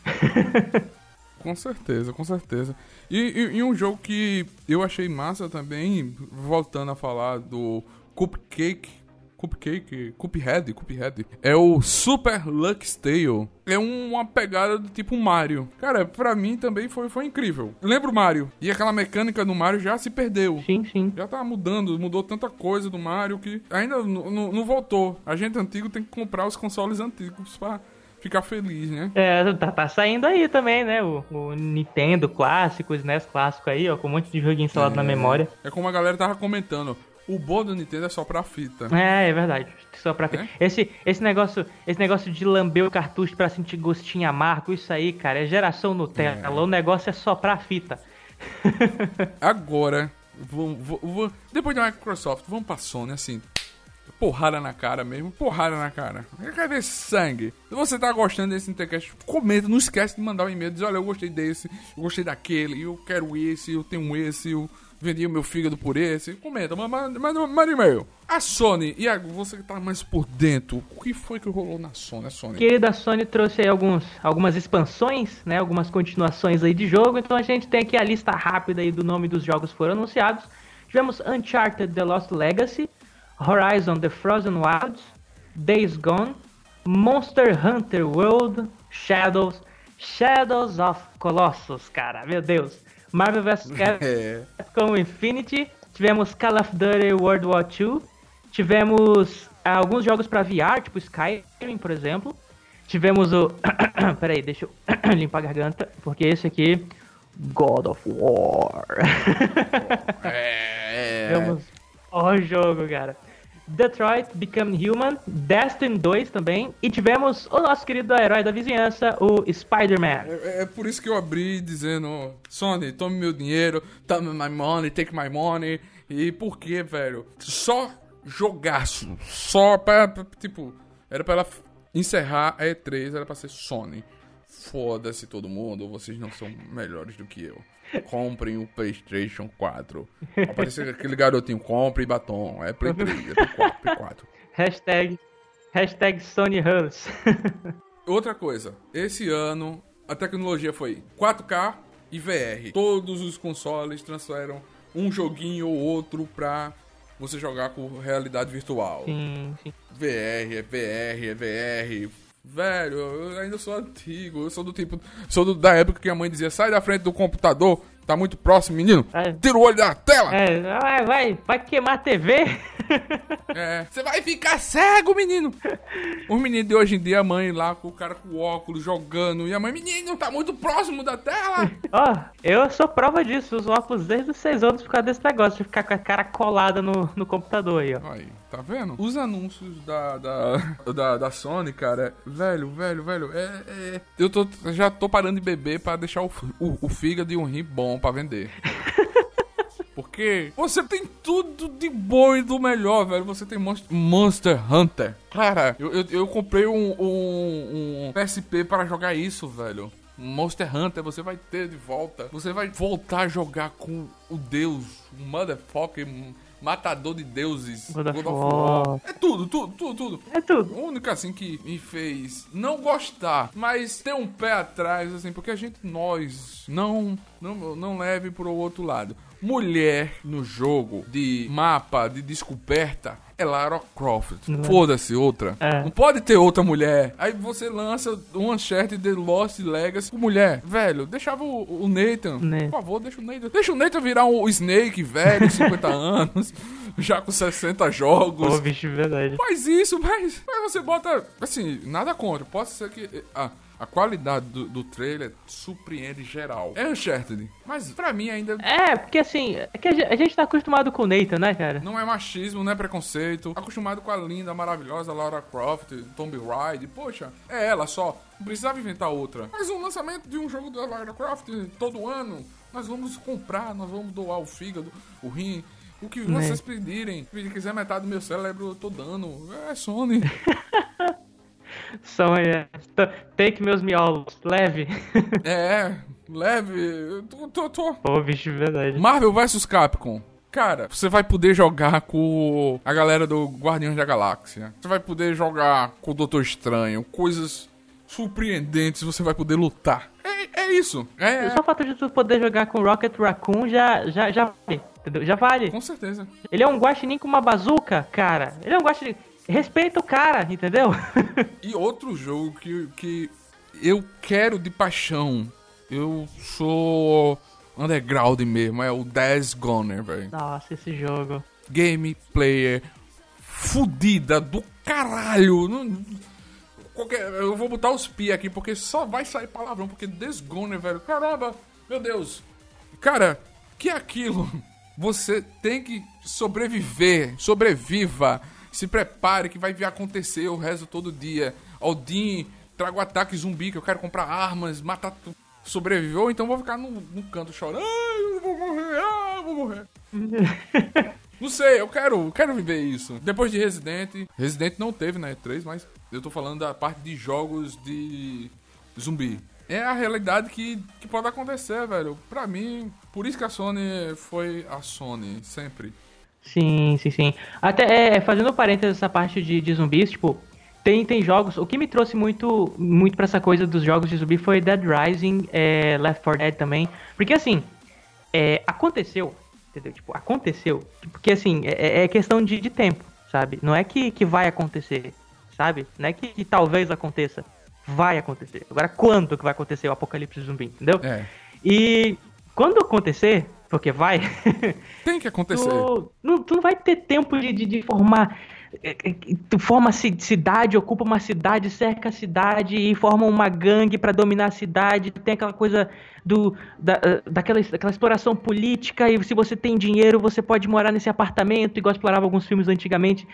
com certeza, com certeza. E, e, e um jogo que eu achei massa também, voltando a falar do Cupcake Cupcake, Cuphead, Cuphead, é o Super Lux Tale. É uma pegada do tipo Mario. Cara, pra mim também foi, foi incrível. Lembro Mario. E aquela mecânica do Mario já se perdeu. Sim, sim. Já tá mudando, mudou tanta coisa do Mario que ainda não voltou. A gente antigo tem que comprar os consoles antigos pra ficar feliz, né? É, tá, tá saindo aí também, né? O, o Nintendo clássico, o SNES clássico aí, ó, com um monte de joguinho instalado é, na memória. É como a galera tava comentando. O bom do Nintendo é só pra fita. É, é verdade. Só pra fita. É? Esse, esse, negócio, esse negócio de lamber o cartucho pra sentir gostinho amargo, isso aí, cara, é geração Nutella. É. O negócio é só pra fita. Agora, vou, vou, vou, depois da Microsoft, vamos pra Sony, assim. porrada na cara mesmo, porrada na cara. Eu quero ver sangue. Se você tá gostando desse Intercast, comenta, não esquece de mandar um e-mail, diz, olha, eu gostei desse, eu gostei daquele, eu quero esse, eu tenho esse, eu vendi o meu fígado por esse. Comenta, manda, manda e-mail. A Sony, e você que tá mais por dentro, o que foi que rolou na Sony? A Sony? Querida Sony trouxe aí alguns, algumas expansões, né? Algumas continuações aí de jogo. Então a gente tem aqui a lista rápida aí do nome dos jogos que foram anunciados. Tivemos Uncharted The Lost Legacy, Horizon The Frozen Wilds, Days Gone, Monster Hunter World, Shadows, Shadows of Colossus, cara, meu Deus. Marvel vs. Capcom Infinity, tivemos Call of Duty World War II, tivemos ah, alguns jogos para VR, tipo Skyrim, por exemplo. Tivemos o. Peraí, deixa eu limpar a garganta, porque esse aqui. God of War. é. Tivemos o jogo, cara. Detroit Become Human, Destiny 2 também, e tivemos o nosso querido herói da vizinhança, o Spider-Man. É, é, por isso que eu abri dizendo, Sony, tome meu dinheiro, tome my money, take my money, e por que, velho? Só jogaço, só pra, pra, tipo, era pra ela encerrar a E3, era pra ser Sony. Foda-se todo mundo, vocês não são melhores do que eu. Comprem o PlayStation 4. Apareceu aquele garotinho, compre batom. É Play 3, é Play 4, Play 4. Hashtag, hashtag Sony Huns. Outra coisa, esse ano a tecnologia foi 4K e VR. Todos os consoles transferem um joguinho ou outro pra você jogar com realidade virtual. Sim, sim. VR, é VR, é VR. Velho, eu ainda sou antigo. Eu sou do tipo. Sou do, da época que a mãe dizia: sai da frente do computador, tá muito próximo, menino. É. Tira o olho da tela. É, vai, vai, vai queimar a TV. É, você vai ficar cego, menino. Os meninos de hoje em dia, a mãe lá com o cara com óculos jogando. E a mãe, menino, tá muito próximo da tela. Ó, oh, eu sou prova disso. Os óculos desde os seis anos por causa desse negócio de ficar com a cara colada no, no computador aí, ó. Aí, tá vendo? Os anúncios da, da, da, da Sony, cara, velho, velho, velho, é, é. Eu tô, já tô parando de beber pra deixar o, o, o fígado e um rim bom pra vender. Porque você tem tudo de bom e do melhor, velho. Você tem Monster Hunter. Cara, eu, eu, eu comprei um, um, um PSP para jogar isso, velho. Monster Hunter, você vai ter de volta. Você vai voltar a jogar com o deus, o motherfucker matador de deuses. God of, War. É tudo, tudo, tudo, tudo. É tudo. O único, assim, que me fez não gostar, mas ter um pé atrás, assim, porque a gente, nós, não, não, não leve pro outro lado mulher no jogo de mapa, de descoberta, é Lara Croft. Foda-se outra. É. Não pode ter outra mulher. Aí você lança um Uncharted The Lost Legacy com mulher. Velho, deixava o, o Nathan. Por favor, deixa o Nathan. Deixa o Nathan virar um Snake velho, 50 anos, já com 60 jogos. Pô, bicho, verdade. Faz isso, mas, mas você bota. Assim, nada contra. Pode ser que. Ah, a qualidade do, do trailer surpreende geral. É Uncharted, mas pra mim ainda. É, porque assim, é que a gente tá acostumado com o Nathan, né, cara? Não é machismo, não é preconceito. Acostumado com a linda, maravilhosa Laura Croft, Tomb Raider. Poxa, é ela só. Não precisava inventar outra. Mas um lançamento de um jogo da Lara Croft todo ano, nós vamos comprar, nós vamos doar o fígado, o rim. O que vocês pedirem. Se quiser metade do meu cérebro, eu tô dando. É Sony. São, é, take meus miolos, leve. É, leve. Tô, tô, tô. Pô, bicho, verdade. Marvel vs Capcom. Cara, você vai poder jogar com a galera do Guardiões da Galáxia. Você vai poder jogar com o Doutor Estranho. Coisas surpreendentes você vai poder lutar. É, é isso. É, Só o fato de tu poder jogar com Rocket Raccoon já, já, já vale. Entendeu? Já vale. Com certeza. Ele é um guaxinim com uma bazuca, cara. Ele é um guaxinim respeita o cara, entendeu? e outro jogo que, que eu quero de paixão, eu sou underground mesmo, é o Days Goner, velho. Nossa, esse jogo. Game player fudida do caralho. Não, qualquer, eu vou botar os pi aqui porque só vai sair palavrão, porque Days Goner, velho. Caramba, meu Deus. Cara, que é aquilo? Você tem que sobreviver, sobreviva se prepare que vai vir acontecer o resto todo dia. Odin, trago ataque zumbi que eu quero comprar armas, matar tu. Sobreviveu, então vou ficar no, no canto chorando. Ai, eu vou morrer, ah, eu vou morrer. Não sei, eu quero, quero viver isso. Depois de Resident, Resident não teve na E3, mas eu tô falando da parte de jogos de zumbi. É a realidade que, que pode acontecer, velho. Pra mim, por isso que a Sony foi a Sony, sempre. Sim, sim, sim. Até é, fazendo parênteses essa parte de, de zumbis, tipo, tem, tem jogos. O que me trouxe muito, muito pra essa coisa dos jogos de zumbi foi Dead Rising, é, Left 4 Dead também. Porque assim, é, aconteceu, entendeu? Tipo, aconteceu. Porque assim, é, é questão de, de tempo, sabe? Não é que, que vai acontecer, sabe? Não é que, que talvez aconteça. Vai acontecer. Agora, quando que vai acontecer o apocalipse zumbi, entendeu? É. E quando acontecer, porque vai. Tem que acontecer. Tu não, tu não vai ter tempo de, de, de formar é, é, tu forma cidade, ocupa uma cidade, cerca a cidade e forma uma gangue para dominar a cidade. Tem aquela coisa do da, eh, daquela, daquela exploração política e se você tem dinheiro, você pode morar nesse apartamento, igual explorava alguns filmes antigamente.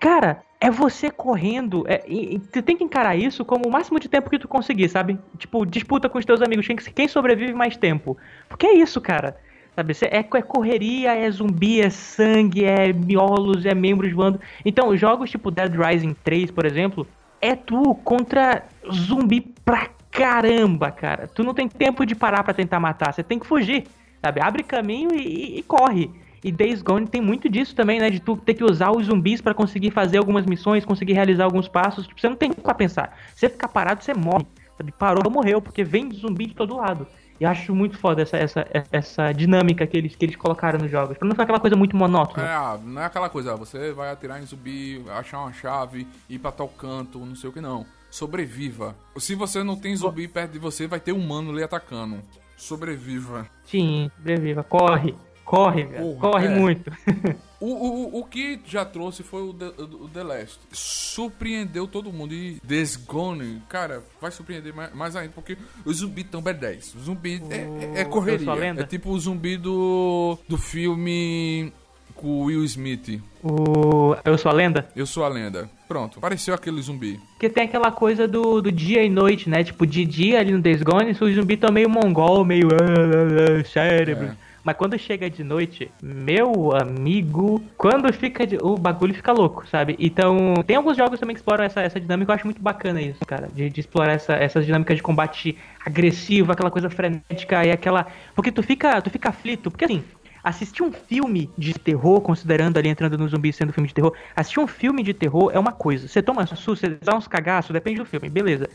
Cara, é você correndo. É, e, e, tu tem que encarar isso como o máximo de tempo que tu conseguir, sabe? Tipo, disputa com os teus amigos. Quem sobrevive mais tempo. Porque é isso, cara. Sabe? É, é correria, é zumbi, é sangue, é miolos, é membros voando. Então, jogos tipo Dead Rising 3, por exemplo, é tu contra zumbi pra caramba, cara. Tu não tem tempo de parar para tentar matar, você tem que fugir, sabe? Abre caminho e, e, e, corre. E Days Gone tem muito disso também, né? De tu ter que usar os zumbis para conseguir fazer algumas missões, conseguir realizar alguns passos. Tipo, você não tem pra pensar. Você ficar parado, você morre. Sabe? Parou, morreu, porque vem zumbi de todo lado. E acho muito foda essa, essa, essa dinâmica que eles, que eles colocaram nos jogos. Pra não ficar aquela coisa muito monótona. É, não é aquela coisa, você vai atirar em zumbi, achar uma chave, ir pra tal canto, não sei o que não. Sobreviva. Se você não tem zumbi perto de você, vai ter um humano lhe atacando. Sobreviva. Sim, sobreviva. Corre. Corre, corre é. muito. o, o, o que já trouxe foi o The, o The Last. Surpreendeu todo mundo. E This Gone, cara, vai surpreender mais, mais ainda, porque os zumbis estão B10. O zumbi é, é, é correria. É tipo o zumbi do, do filme com o Will Smith. O Eu Sou a Lenda? Eu Sou a Lenda. Pronto, apareceu aquele zumbi. Porque tem aquela coisa do, do dia e noite, né? Tipo, de dia ali no Days Gone, os zumbis estão meio mongol, meio uh, uh, cérebro. É. Mas quando chega de noite, meu amigo, quando fica de, o bagulho fica louco, sabe? Então, tem alguns jogos também que exploram essa, essa dinâmica, eu acho muito bacana isso, cara, de, de explorar essa, essas dinâmicas de combate agressivo, aquela coisa frenética e aquela, porque tu fica, tu fica aflito, porque assim, assistir um filme de terror, considerando ali entrando no zumbi sendo filme de terror, assistir um filme de terror é uma coisa. Você toma susto, você dá uns cagaços, depende do filme, beleza.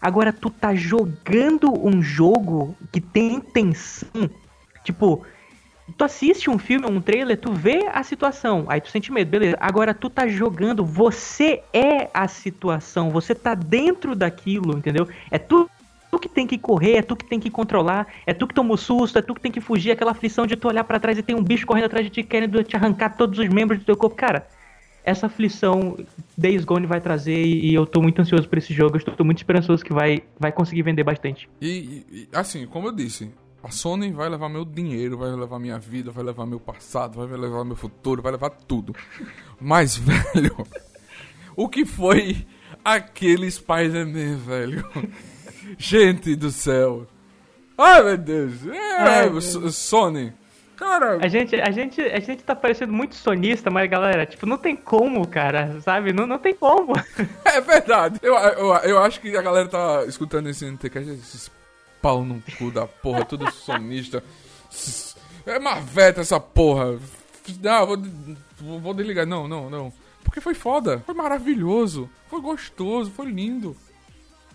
Agora tu tá jogando um jogo que tem tensão Tipo, tu assiste um filme, um trailer, tu vê a situação, aí tu sente medo, beleza. Agora tu tá jogando, você é a situação, você tá dentro daquilo, entendeu? É tu tu que tem que correr, é tu que tem que controlar, é tu que toma o susto, é tu que tem que fugir, aquela aflição de tu olhar para trás e tem um bicho correndo atrás de ti querendo te arrancar todos os membros do teu corpo. Cara, essa aflição Days Gone vai trazer e eu tô muito ansioso por esse jogo, eu estou muito esperançoso que vai, vai conseguir vender bastante. E, e assim, como eu disse, a Sony vai levar meu dinheiro, vai levar minha vida, vai levar meu passado, vai levar meu futuro, vai levar tudo. Mas, velho, o que foi aquele Spider-Man, velho? Gente do céu. Ai, meu Deus. É, Ai, Sony. Cara, a gente, a gente, a gente tá parecendo muito sonista, mas galera, tipo, não tem como, cara, sabe? Não, não tem como. É verdade. Eu, eu, eu acho que a galera tá escutando esse NTCast, esses pau no cu da porra, tudo sonista. É marveta essa porra. Não, vou, vou desligar. Não, não, não. Porque foi foda. Foi maravilhoso. Foi gostoso. Foi lindo.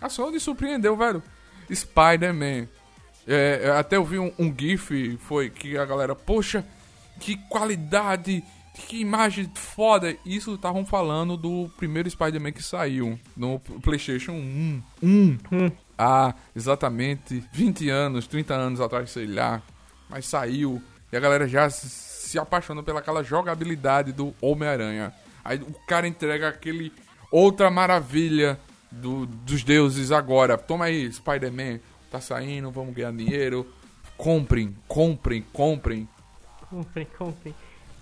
A Sony surpreendeu, velho. Spider-Man. É, até eu vi um, um, GIF, foi que a galera, poxa, que qualidade, que imagem foda. Isso estavam falando do primeiro Spider-Man que saiu no PlayStation 1. 1. Hum há exatamente 20 anos, 30 anos atrás, sei lá. Mas saiu e a galera já se apaixonou pelaquela jogabilidade do Homem-Aranha. Aí o cara entrega aquele outra maravilha do, dos deuses agora. Toma aí, Spider-Man, tá saindo, vamos ganhar dinheiro. Comprem, comprem, comprem. Comprem, comprem.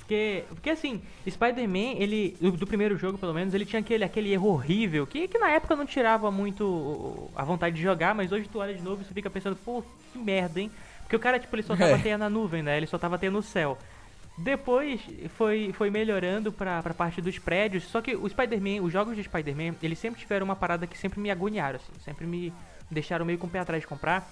Porque, porque assim, Spider-Man, ele. Do primeiro jogo, pelo menos, ele tinha aquele, aquele erro horrível que, que na época não tirava muito a vontade de jogar, mas hoje tu olha de novo e você fica pensando, pô, que merda, hein? Porque o cara, tipo, ele só tava é. teia na nuvem, né? Ele só tava teia no céu. Depois foi, foi melhorando pra, pra parte dos prédios. Só que o Spider-Man, os jogos de Spider-Man, eles sempre tiveram uma parada que sempre me agoniaram, assim. Sempre me deixaram meio com o pé atrás de comprar.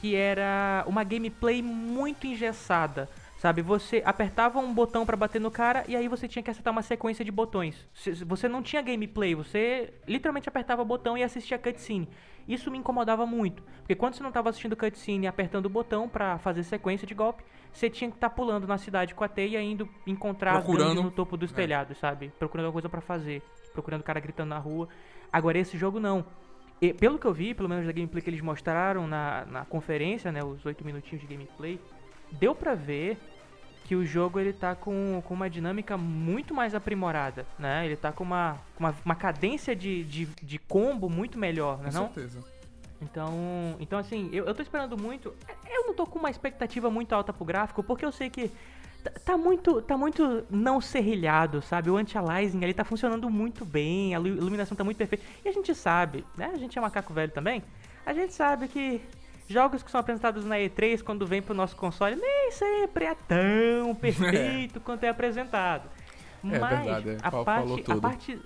Que era uma gameplay muito engessada. Sabe, você apertava um botão para bater no cara e aí você tinha que acertar uma sequência de botões. Você não tinha gameplay, você literalmente apertava o botão e assistia a cutscene. Isso me incomodava muito, porque quando você não estava assistindo cutscene e apertando o botão para fazer sequência de golpe, você tinha que estar tá pulando na cidade com a teia indo encontrar Procurando... no topo dos é. telhados, sabe? Procurando alguma coisa para fazer, procurando o cara gritando na rua. Agora esse jogo não. E, pelo que eu vi, pelo menos da gameplay que eles mostraram na, na conferência, né, os 8 minutinhos de gameplay, deu pra ver que o jogo ele tá com, com uma dinâmica muito mais aprimorada, né? Ele tá com uma, uma, uma cadência de, de, de combo muito melhor, né? Com não? certeza. Então, então assim, eu, eu tô esperando muito. Eu não tô com uma expectativa muito alta pro gráfico, porque eu sei que tá, tá muito, tá muito não serrilhado, sabe? O anti-aliasing ali tá funcionando muito bem, a iluminação tá muito perfeita. E a gente sabe, né? A gente é macaco velho também. A gente sabe que jogos que são apresentados na E3 quando vem pro nosso console nem sempre é tão perfeito é. quanto é apresentado. É Mas verdade, é. a, parte, a parte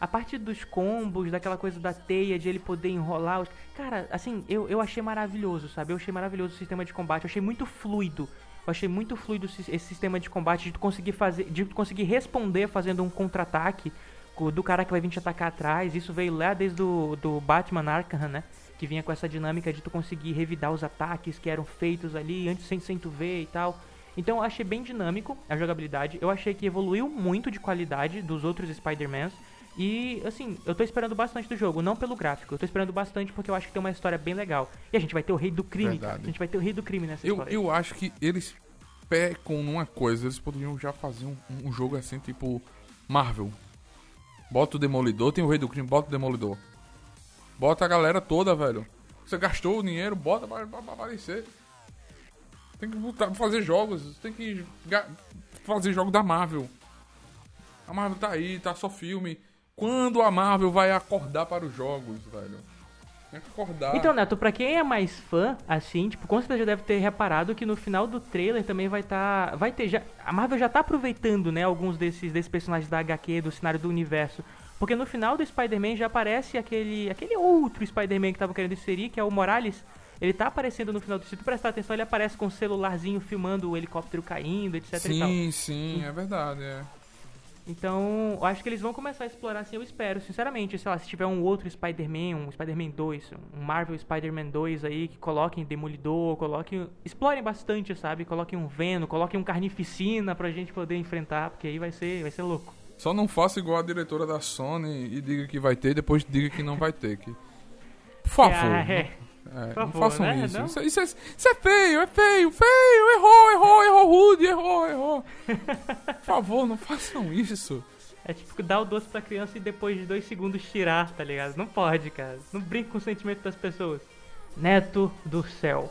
a parte dos combos, daquela coisa da teia, de ele poder enrolar. Os... Cara, assim, eu, eu achei maravilhoso, sabe? Eu achei maravilhoso o sistema de combate, eu achei muito fluido. Eu achei muito fluido esse sistema de combate, de tu conseguir fazer. De conseguir responder fazendo um contra-ataque do cara que vai vir te atacar atrás. Isso veio lá desde o do Batman Arkham, né? Que vinha com essa dinâmica de tu conseguir revidar os ataques que eram feitos ali antes sem, sem tu ver e tal. Então eu achei bem dinâmico a jogabilidade. Eu achei que evoluiu muito de qualidade dos outros Spider-Mans. E, assim, eu tô esperando bastante do jogo, não pelo gráfico. Eu tô esperando bastante porque eu acho que tem uma história bem legal. E a gente vai ter o rei do crime, cara. A gente vai ter o rei do crime nessa eu, história. Eu acho que eles pecam numa coisa. Eles poderiam já fazer um, um jogo assim, tipo Marvel. Bota o Demolidor, tem o rei do crime, bota o Demolidor. Bota a galera toda, velho. Você gastou o dinheiro, bota pra, pra, pra aparecer. Tem que botar, fazer jogos, tem que fazer jogo da Marvel. A Marvel tá aí, tá só filme. Quando a Marvel vai acordar para os jogos, velho? Tem que acordar. Então, Neto, pra quem é mais fã, assim, tipo, com certeza já deve ter reparado que no final do trailer também vai estar. Tá, vai ter. Já, a Marvel já tá aproveitando, né, alguns desses, desses personagens da HQ, do cenário do universo, porque no final do Spider-Man já aparece aquele, aquele outro Spider-Man que tava querendo inserir, que é o Morales. Ele tá aparecendo no final do. Se tu prestar atenção, ele aparece com o um celularzinho filmando o helicóptero caindo, etc. Sim, sim, é verdade, é. Então, eu acho que eles vão começar a explorar assim, eu espero, sinceramente, sei lá, se tiver um outro Spider-Man, um Spider-Man 2, um Marvel Spider-Man 2 aí, que coloquem Demolidor, coloquem. Explorem bastante, sabe? Coloquem um Venom, coloquem um Carnificina pra gente poder enfrentar, porque aí vai ser, vai ser louco. Só não faça igual a diretora da Sony e diga que vai ter, depois diga que não vai ter. Que... Por favor. Ah, é. É, favor, não façam né? isso. Não? Isso, isso, é, isso, é, feio, é feio, feio. Errou, errou, errou, Rude, errou, errou. Por favor, não façam isso. É tipo dar o doce pra criança e depois de dois segundos tirar, tá ligado? Não pode, cara. Não brinca com o sentimento das pessoas. Neto do céu.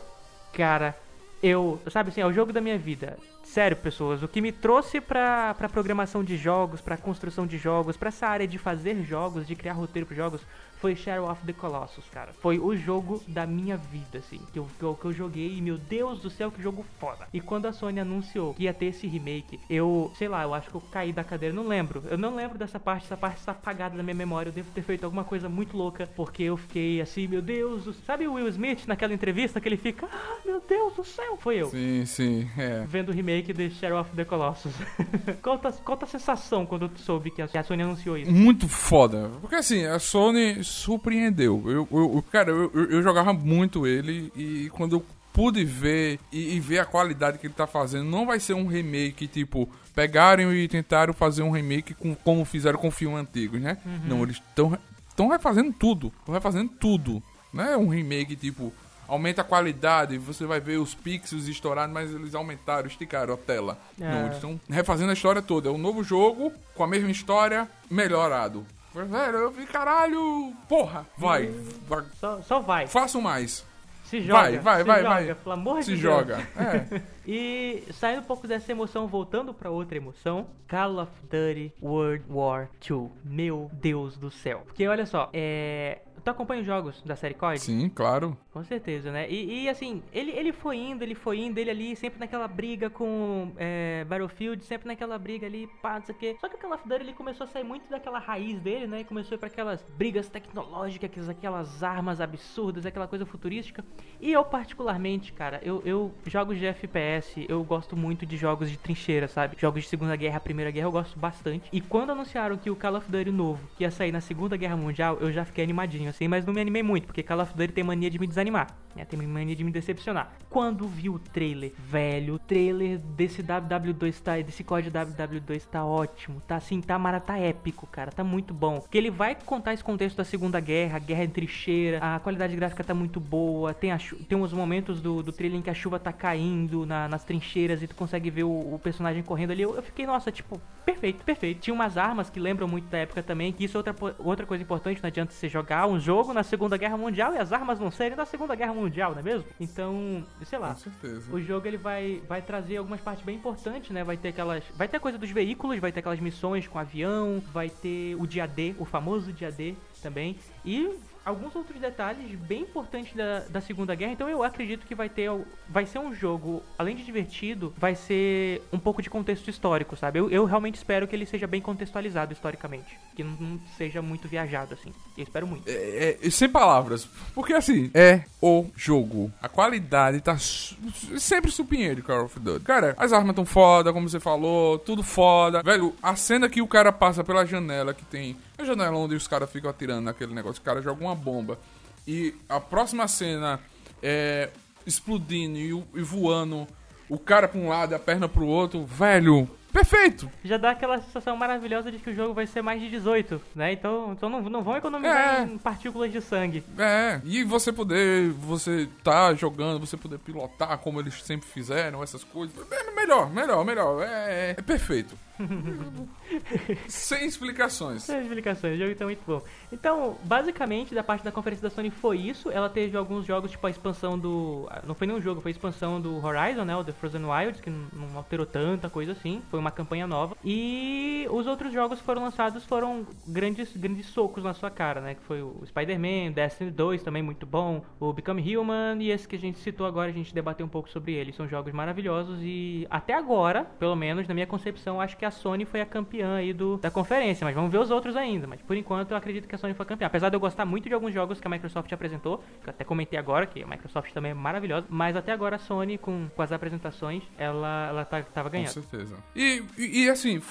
Cara, eu. Sabe assim, é o jogo da minha vida. Sério, pessoas, o que me trouxe pra, pra programação de jogos, pra construção de jogos, pra essa área de fazer jogos, de criar roteiro para jogos, foi Shadow of the Colossus, cara. Foi o jogo da minha vida, assim, que eu, que eu, que eu joguei e, meu Deus do céu, que jogo foda. E quando a Sony anunciou que ia ter esse remake, eu, sei lá, eu acho que eu caí da cadeira, não lembro. Eu não lembro dessa parte, essa parte está apagada da minha memória. Eu devo ter feito alguma coisa muito louca, porque eu fiquei assim, meu Deus, do... sabe o Will Smith naquela entrevista que ele fica, ah, meu Deus do céu, foi eu. Sim, sim, é. Vendo o remake de Shadow of the Colossus. qual, tá, qual tá a sensação quando tu soube que a, Sony anunciou isso? Muito foda. Porque assim, a Sony surpreendeu. Eu, eu, cara, eu, eu jogava muito ele e quando eu pude ver e, e, ver a qualidade que ele tá fazendo, não vai ser um remake tipo pegaram e tentaram fazer um remake com, como fizeram com filmes antigos, né? Uhum. Não, eles estão estão refazendo tudo, estão refazendo tudo. Não é um remake tipo aumenta a qualidade, você vai ver os pixels estourados, mas eles aumentaram, esticaram a tela. É. Não, eles estão refazendo a história toda. É um novo jogo com a mesma história, melhorado. Velho, eu vi, caralho, porra, vai. vai. Só, só vai. Faço mais. Se joga. Vai, vai, se vai, joga, vai. Pelo amor se de joga. Deus. É. e saindo um pouco dessa emoção, voltando para outra emoção, Call of Duty World War II. Meu Deus do céu. Porque olha só, é Tu acompanha os jogos da série COD? Sim, claro. Com certeza, né? E, e, assim, ele, ele foi indo, ele foi indo, ele ali, sempre naquela briga com é, Battlefield, sempre naquela briga ali, pá, não sei o quê. Só que o Call of Duty ele começou a sair muito daquela raiz dele, né? Começou a ir pra aquelas brigas tecnológicas, aquelas armas absurdas, aquela coisa futurística. E eu, particularmente, cara, eu, eu jogos de FPS, eu gosto muito de jogos de trincheira, sabe? Jogos de Segunda Guerra, Primeira Guerra, eu gosto bastante. E quando anunciaram que o Call of Duty novo ia sair na Segunda Guerra Mundial, eu já fiquei animadinho, assim, mas não me animei muito, porque Call of Duty tem mania de me desanimar, né? Tem mania de me decepcionar. Quando vi o trailer, velho, o trailer desse WW2 tá, desse código WW2 tá ótimo, tá assim, tá mara, tá épico, cara, tá muito bom. Porque ele vai contar esse contexto da Segunda Guerra, a guerra em trincheira, a qualidade gráfica tá muito boa, tem, a, tem uns momentos do, do trailer em que a chuva tá caindo na, nas trincheiras e tu consegue ver o, o personagem correndo ali. Eu, eu, fiquei, nossa, tipo, perfeito, perfeito. Tinha umas armas que lembram muito da época também, que isso é outra, outra coisa importante, não adianta você jogar um jogo na Segunda Guerra Mundial e as armas não serem da Segunda Guerra Mundial, não é mesmo? Então, sei lá. Com certeza. O jogo ele vai, vai trazer algumas partes bem importantes, né? Vai ter aquelas. Vai ter coisa dos veículos, vai ter aquelas missões com avião, vai ter o dia D, o famoso dia D também. E alguns outros detalhes bem importantes da, da Segunda Guerra. Então eu acredito que vai ter. Vai ser um jogo, além de divertido, vai ser um pouco de contexto histórico, sabe? Eu, eu realmente espero que ele seja bem contextualizado historicamente. Que não, não seja muito viajado, assim. Eu espero muito. É, é, sem palavras. Porque assim, é o jogo. A qualidade tá sempre supinheiro, Call of Duty. Cara, as armas tão foda, como você falou, tudo foda. Velho, a cena que o cara passa pela janela que tem a janela onde os caras ficam atirando naquele negócio, o cara joga uma bomba. E a próxima cena é explodindo e, e voando, o cara pra um lado e a perna pro outro, velho. Perfeito! Já dá aquela sensação maravilhosa de que o jogo vai ser mais de 18, né? Então, então não, não vão economizar é. em partículas de sangue. É, e você poder, você tá jogando, você poder pilotar como eles sempre fizeram, essas coisas. É melhor, melhor, melhor. É, é perfeito. Sem explicações. Sem explicações, o jogo tá muito bom. Então, basicamente, da parte da conferência da Sony foi isso. Ela teve alguns jogos, tipo a expansão do. Não foi nenhum jogo, foi a expansão do Horizon, né? O The Frozen Wilds, que não alterou tanta coisa assim. Foi uma campanha nova. E os outros jogos foram lançados foram grandes, grandes socos na sua cara, né? Que foi o Spider-Man, Destiny 2, também muito bom. O Become Human e esse que a gente citou agora, a gente debateu um pouco sobre ele. São jogos maravilhosos e até agora, pelo menos na minha concepção, acho que a Sony foi a campeã aí do, da conferência, mas vamos ver os outros ainda. Mas por enquanto eu acredito que a Sony foi campeã. Apesar de eu gostar muito de alguns jogos que a Microsoft apresentou, que eu até comentei agora, que a Microsoft também é maravilhosa, mas até agora a Sony, com, com as apresentações, ela, ela tá, tava ganhando. Com certeza. E, e, e assim,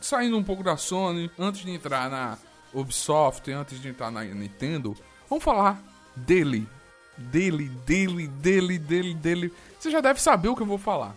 saindo um pouco da Sony, antes de entrar na Ubisoft, antes de entrar na Nintendo, vamos falar dele. Dele, dele, dele, dele, dele. Você já deve saber o que eu vou falar.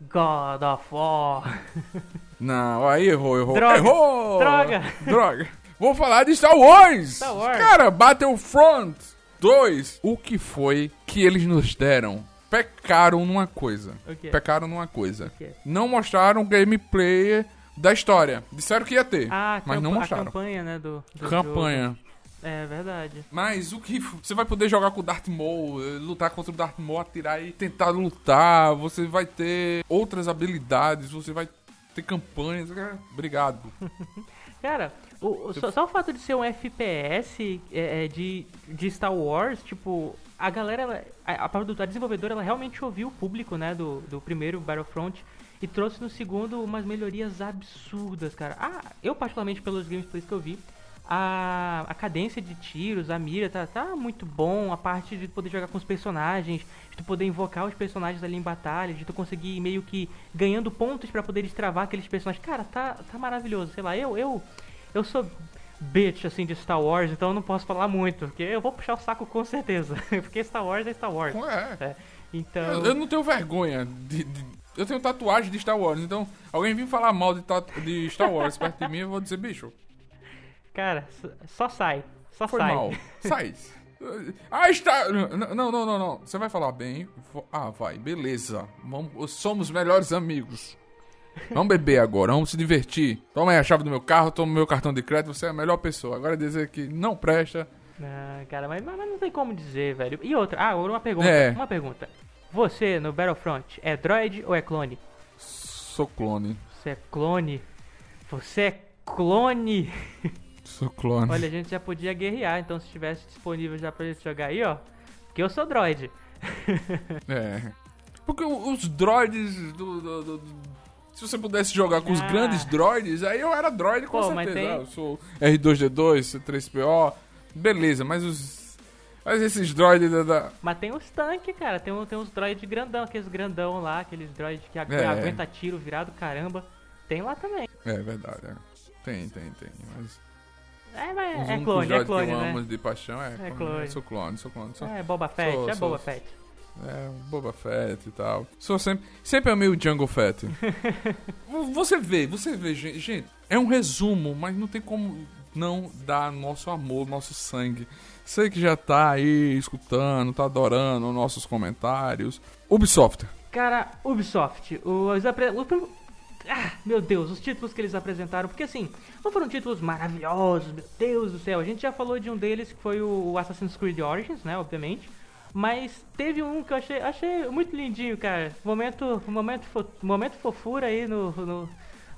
God of War. Não, aí errou, errou. Droga. Errou! Droga! Droga. Vou falar de Star Wars! Star Wars. Cara, Battlefront 2. O que foi que eles nos deram? Pecaram numa coisa. Pecaram numa coisa. Não mostraram gameplay da história. Disseram que ia ter, ah, mas não mostraram. A campanha, né, do, do Campanha. Jogo. É verdade. Mas o que. Você vai poder jogar com o Darth Maul, eh, lutar contra o Darth Maul, atirar e tentar lutar. Você vai ter outras habilidades, você vai ter campanhas. Obrigado. Cara, o, só, só, o fato de ser um FPS é, é, de, de Star Wars, tipo, a galera, a, a, a desenvolvedora, ela realmente ouviu o público, né, do, do primeiro Battlefront e trouxe no segundo umas melhorias absurdas, cara. Ah, eu particularmente pelos gameplays que eu vi, a, a cadência de tiros, a mira tá, tá muito bom, a parte de poder jogar com os personagens, de tu poder invocar os personagens ali em batalha, de tu conseguir meio que ganhando pontos para poder destravar aqueles personagens. Cara, tá, tá maravilhoso. Sei lá, eu eu eu sou bitch assim de Star Wars, então eu não posso falar muito, porque eu vou puxar o saco com certeza, porque Star Wars é Star Wars. É. é. Então, eu, eu, não tenho vergonha de, de, eu tenho tatuagem de Star Wars, então alguém vir falar mal de, de Star Wars perto de mim, eu vou dizer, bicho, Cara, só sai. Só Foi sai. mal. Sai. Ah, está. Não, não, não, não. Você vai falar bem. Ah, vai, beleza. Vamos... Somos melhores amigos. Vamos beber agora, vamos se divertir. Toma aí a chave do meu carro, toma meu cartão de crédito, você é a melhor pessoa. Agora dizer que não presta. Ah, cara, mas, mas não tem como dizer, velho. E outra, ah, uma pergunta. É. Uma pergunta. Você no Battlefront é droid ou é clone? Sou clone. Você é clone? Você é clone? Olha, a gente já podia guerrear, então se estivesse disponível já pra gente jogar aí, ó. Porque eu sou droid. é. Porque os droids do, do, do, se você pudesse jogar com ah. os grandes droids, aí eu era droid com Pô, certeza. Tem... Ah, eu sou R2D2, C3PO. Beleza, mas os. Mas esses droids da, da... Mas tem os tanques, cara. Tem, tem uns droids grandão, aqueles grandão lá, aqueles droids que é. aguenta tiro virado, caramba. Tem lá também. É verdade, é. Tem, tem, tem. Mas. É, mas é clone, é clone, que eu né? amo de paixão é, é clone. Sou clone, sou clone. Sou... É, Boba Fett, sou, é sou, Boba Fett. É, Boba Fett e tal. Sou sempre, sempre amei o Jungle Fett. você vê, você vê, gente, gente, é um resumo, mas não tem como não dar nosso amor, nosso sangue. Sei que já tá aí escutando, tá adorando nossos comentários. Ubisoft. Cara, Ubisoft, os, o, ah, meu Deus, os títulos que eles apresentaram, porque assim, não foram títulos maravilhosos, meu Deus do céu. A gente já falou de um deles que foi o Assassin's Creed Origins, né, obviamente. Mas teve um que eu achei, achei muito lindinho, cara. Momento, momento, momento fofura aí no, no,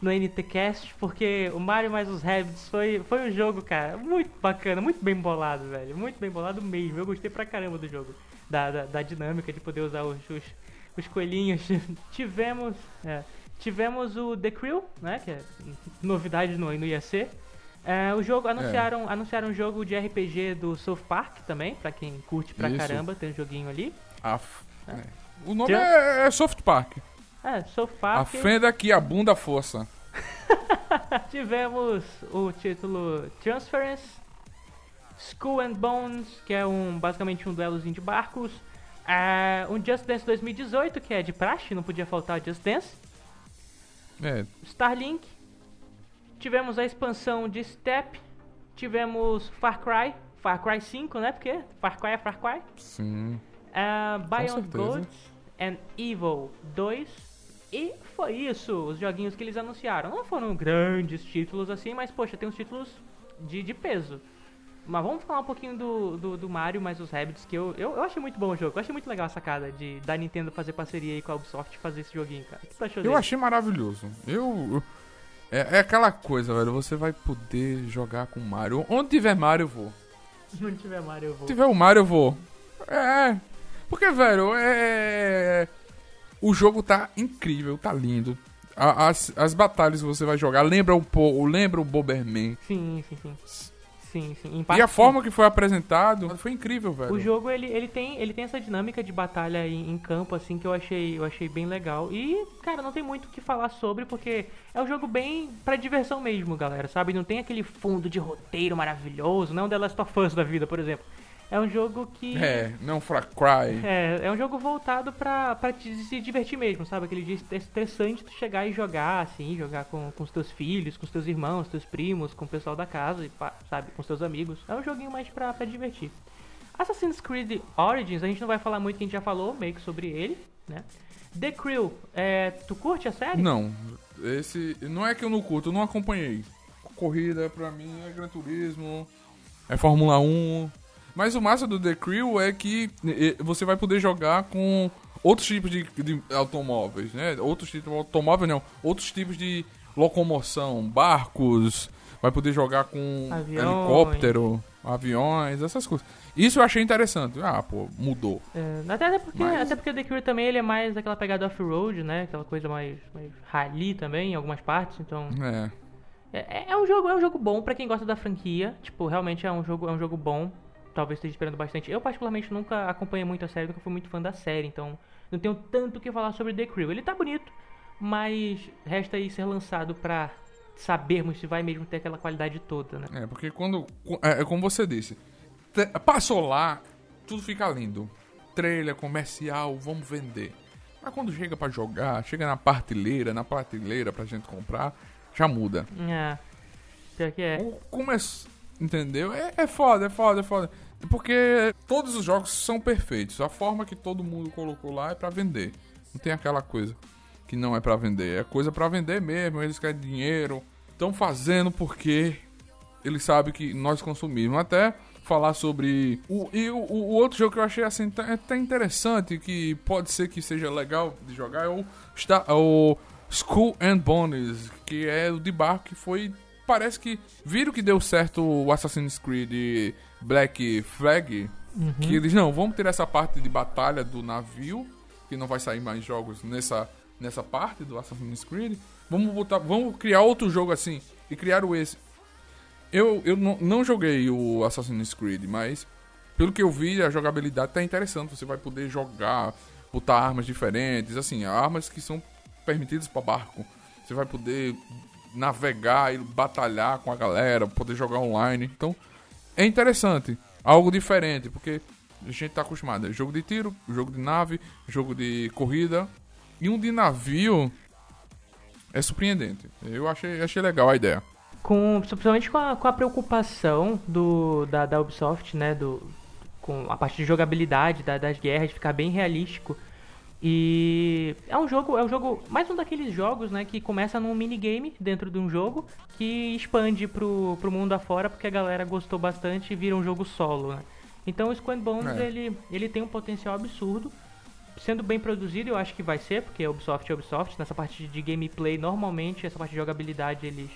no NTCast, porque o Mario mais os Rabbids foi, foi um jogo, cara, muito bacana, muito bem bolado, velho. Muito bem bolado mesmo. Eu gostei pra caramba do jogo. Da, da, da dinâmica de poder usar os, os, os coelhinhos. tivemos. É, tivemos o The Crew, né? Que é novidade no, no IAC. É, o jogo, anunciaram, é. anunciaram um jogo de RPG do South Park também, pra quem curte pra Isso. caramba, tem um joguinho ali. É. é. O nome é, é Soft Park. É, South Park. A fenda aqui, a bunda força. Tivemos o título Transference, School and Bones, que é um basicamente um duelozinho de barcos. Uh, um Just Dance 2018, que é de praxe, não podia faltar o Just Dance. É. Starlink, Tivemos a expansão de Step, tivemos Far Cry, Far Cry 5, né? Porque Far Cry é Far Cry. Sim. Uh, Beyond Good and Evil 2. E foi isso, os joguinhos que eles anunciaram. Não foram grandes títulos assim, mas poxa, tem uns títulos de, de peso. Mas vamos falar um pouquinho do, do, do Mario mais os Rabbids, que eu, eu, eu achei muito bom o jogo. Eu achei muito legal a sacada de da Nintendo fazer parceria aí com a Ubisoft e fazer esse joguinho, cara. O que tu achou Eu dele? achei maravilhoso. Eu, é, é aquela coisa, velho. Você vai poder jogar com Mario. Onde tiver Mario, eu vou. Onde tiver Mario, eu vou. Se tiver o Mario, eu vou. É. Porque, velho, é. O jogo tá incrível, tá lindo. As, as batalhas que você vai jogar lembra um pouco. Lembra o Boberman. Sim, sim, sim. Sim, sim. e a forma que foi apresentado foi incrível, velho. O jogo ele, ele, tem, ele tem essa dinâmica de batalha em, em, campo, assim, que eu achei, eu achei bem legal. E, cara, não tem muito o que falar sobre, porque é um jogo bem pra diversão mesmo, galera, sabe? Não tem aquele fundo de roteiro maravilhoso, não The Last of Us da vida, por exemplo. É um jogo que. É, não Far Cry. É, é um jogo voltado pra, pra te, se divertir mesmo, sabe? Aquele dia estressante tu chegar e jogar, assim, jogar com, com os teus filhos, com os teus irmãos, teus primos, com o pessoal da casa, sabe? Com os teus amigos. É um joguinho mais pra, pra divertir. Assassin's Creed Origins, a gente não vai falar muito que a gente já falou, meio que sobre ele, né? The Crew, é, tu curte a série? Não, esse. Não é que eu não curto, eu não acompanhei. Corrida pra mim é Gran Turismo, é Fórmula 1. Mas o massa do The Crew é que você vai poder jogar com outros tipos de, de automóveis, né? Outros tipos de automóvel não, outros tipos de locomoção, barcos, vai poder jogar com aviões. helicóptero, aviões, essas coisas. Isso eu achei interessante. Ah, pô, mudou. É, até, porque, Mas... até porque o The Crew também ele é mais aquela pegada off-road, né? Aquela coisa mais, mais rally também, em algumas partes, então... É. É, é um jogo, é um jogo bom para quem gosta da franquia. Tipo, realmente é um jogo, é um jogo bom talvez esteja esperando bastante. Eu, particularmente, nunca acompanhei muito a série, nunca fui muito fã da série, então não tenho tanto o que falar sobre The Crew. Ele tá bonito, mas resta aí ser lançado pra sabermos se vai mesmo ter aquela qualidade toda, né? É, porque quando. É, é como você disse, passou lá, tudo fica lindo. Trailer, comercial, vamos vender. Mas quando chega para jogar, chega na prateleira, na prateleira pra gente comprar, já muda. É. Pior que é. Como é entendeu? É, é foda, é foda, é foda. Porque todos os jogos são perfeitos. A forma que todo mundo colocou lá é para vender. Não tem aquela coisa que não é para vender. É coisa para vender mesmo. Eles querem dinheiro. Estão fazendo porque eles sabem que nós consumimos. Até falar sobre. O, e o, o, outro jogo que eu achei assim até interessante, que pode ser que seja legal de jogar, é o, é o School and Bones, que é o de barco que foi parece que viram que deu certo o Assassin's Creed Black Flag, uhum. que eles não, vamos ter essa parte de batalha do navio, que não vai sair mais jogos nessa nessa parte do Assassin's Creed. Vamos botar, vamos criar outro jogo assim e criaram esse. Eu, eu não, não joguei o Assassin's Creed, mas pelo que eu vi, a jogabilidade tá interessante. Você vai poder jogar, botar armas diferentes, assim, armas que são permitidas para barco. Você vai poder navegar e batalhar com a galera, poder jogar online. Então, é interessante, algo diferente, porque a gente tá acostumado. É jogo de tiro, jogo de nave, jogo de corrida e um de navio é surpreendente. Eu achei, achei legal a ideia. Com, principalmente com a, com a preocupação do, da, da Ubisoft, né? Do, com a parte de jogabilidade da, das guerras, ficar bem realístico. E é um jogo, é um jogo, mais um daqueles jogos, né, que começa num minigame dentro de um jogo que expande pro, pro mundo afora porque a galera gostou bastante e vira um jogo solo, né? Então o Squad Bones, é. ele, ele tem um potencial absurdo sendo bem produzido, eu acho que vai ser, porque Ubisoft é Ubisoft. Nessa parte de gameplay, normalmente, essa parte de jogabilidade, eles